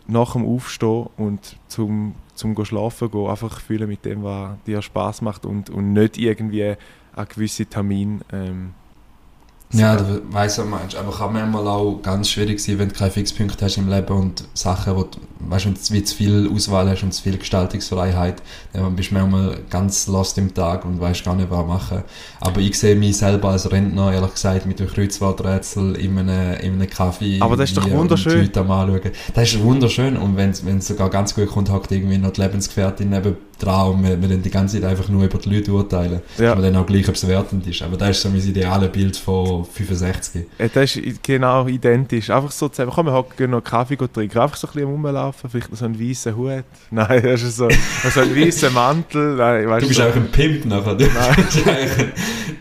nach dem Aufstehen und zum, zum go schlafen gehen, einfach fühlen mit dem, was dir Spaß macht und, und nicht irgendwie an gewisse Termin ähm, Ja, du weißt was du meinst. Aber kann manchmal auch ganz schwierig sein, wenn du keine Fixpunkte hast im Leben und Sachen, wo du, weißt, wenn du wie zu viel Auswahl hast und zu viel Gestaltungsfreiheit, dann bist du manchmal ganz lost im Tag und weißt gar nicht, was machen. Aber ich sehe mich selber als Rentner, ehrlich gesagt, mit einem Kreuzworträtsel in einem, in einem Kaffee. Aber das ist doch wunderschön. Und Leute am Anschauen. Das ist wunderschön. Und wenn es sogar ganz gut kommt, hockt irgendwie noch die Lebensgefährtin neben dran und wir, wir dann die ganze Zeit einfach nur über die Leute urteilen. Ja. Aber dann auch gleich, ob es wertend ist. Aber das ist so mein ideales Bild von 65. Äh, Das ist genau identisch. Einfach so zusammen, komm, wir hocken, noch Kaffee trinken. Einfach so ein bisschen rumlaufen, vielleicht noch so einen weißen Hut. Nein, das ist so, so einen weißen Mantel. Nein, weißt Du bist so, auch ein Pimp nachher. Du Nein.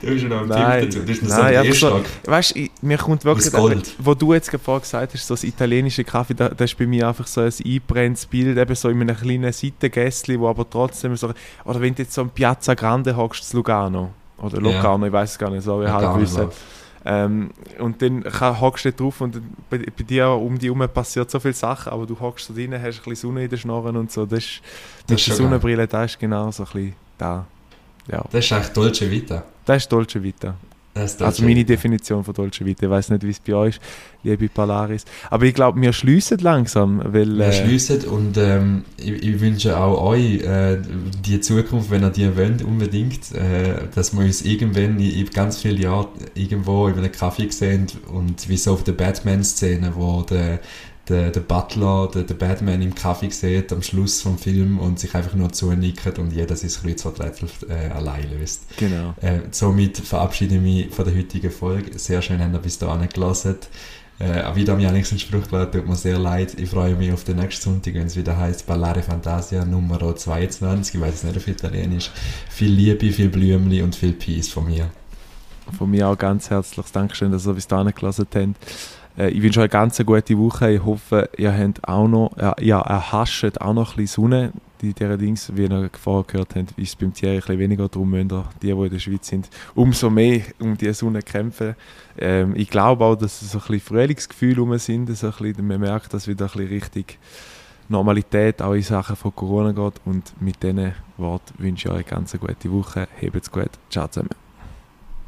du bist ja noch ein Nein, Pimp dazu. Du bist noch nein, so ein. Weißt du, mir kommt wirklich, Gold. wo du jetzt gerade gesagt hast, so das italienische Kaffee, da, das ist bei mir einfach so ein eingebrenntes Bild, eben so in einem kleinen Seitengässli, wo aber trotzdem so, oder wenn du jetzt so am Piazza Grande hockst, zu Lugano, Oder Locarno, Ja. ich weiß es gar nicht so, wie halb wissen. Ähm, und dann hockst du drauf und bei, bei dir um die herum passiert so viele Sachen, aber du hockst da drin, hast ein bisschen Sonne in den Schnorren und so. Das ist, Das mit ist der. Sonnenbrille, das ist genau so ein bisschen da. Ja, Das ist eigentlich Dolce Vita. das ist Dolce Vita. Also meine. Definition von Dolce Vita. Ich weiß nicht, wie es bei euch ist, liebe Polaris. Aber ich glaube, wir schliessen langsam, weil... Wir äh, schliessen und ähm, ich, ich wünsche auch euch äh, die Zukunft, wenn ihr die wollt, unbedingt, äh, dass wir uns irgendwann in, in ganz vielen Jahren irgendwo in einem Kaffee sehen und wie so auf der Batman-Szene, wo der, der, der Butler, der, der Batman im Kaffee sieht am Schluss vom Film und sich einfach nur zunickt und jeder sein Kreuzworträtsel äh, allein löst. Genau. Äh, somit verabschiede ich mich von der heutigen Folge. Sehr schön, habt ihr bis dahin gelassen. Äh, auch wieder mir eigentlich einen Spruch gelassen, tut mir sehr leid. Ich freue mich auf den nächsten Sonntag, wenn es wieder heißt Ballare Fantasia Nummer 22. Ich weiß es nicht auf Italienisch. Viel Liebe, viel Blümli und viel Peace von mir. Von mir auch ganz herzliches Dankeschön, dass ihr bis dahin gelassen habt. Äh, ich wünsche euch eine ganz gute Woche. Ich hoffe, ihr habt auch noch, äh, ja, erhascht auch noch ein bisschen Sonne. Die dieser Dings, wie ihr vorher gehört habt, ist beim Thierry ein bisschen weniger. Darum müssen ihr, die, die in der Schweiz sind, umso mehr um die Sonne kämpfen. Ähm, ich glaube auch, dass so ein bisschen Frühlingsgefühle rum sind. So ein bisschen, man merkt, dass wieder ein bisschen richtig Normalität auch in Sachen von Corona geht. Und mit diesen Worten wünsche ich euch eine ganz gute Woche. Habt's gut. Ciao zusammen.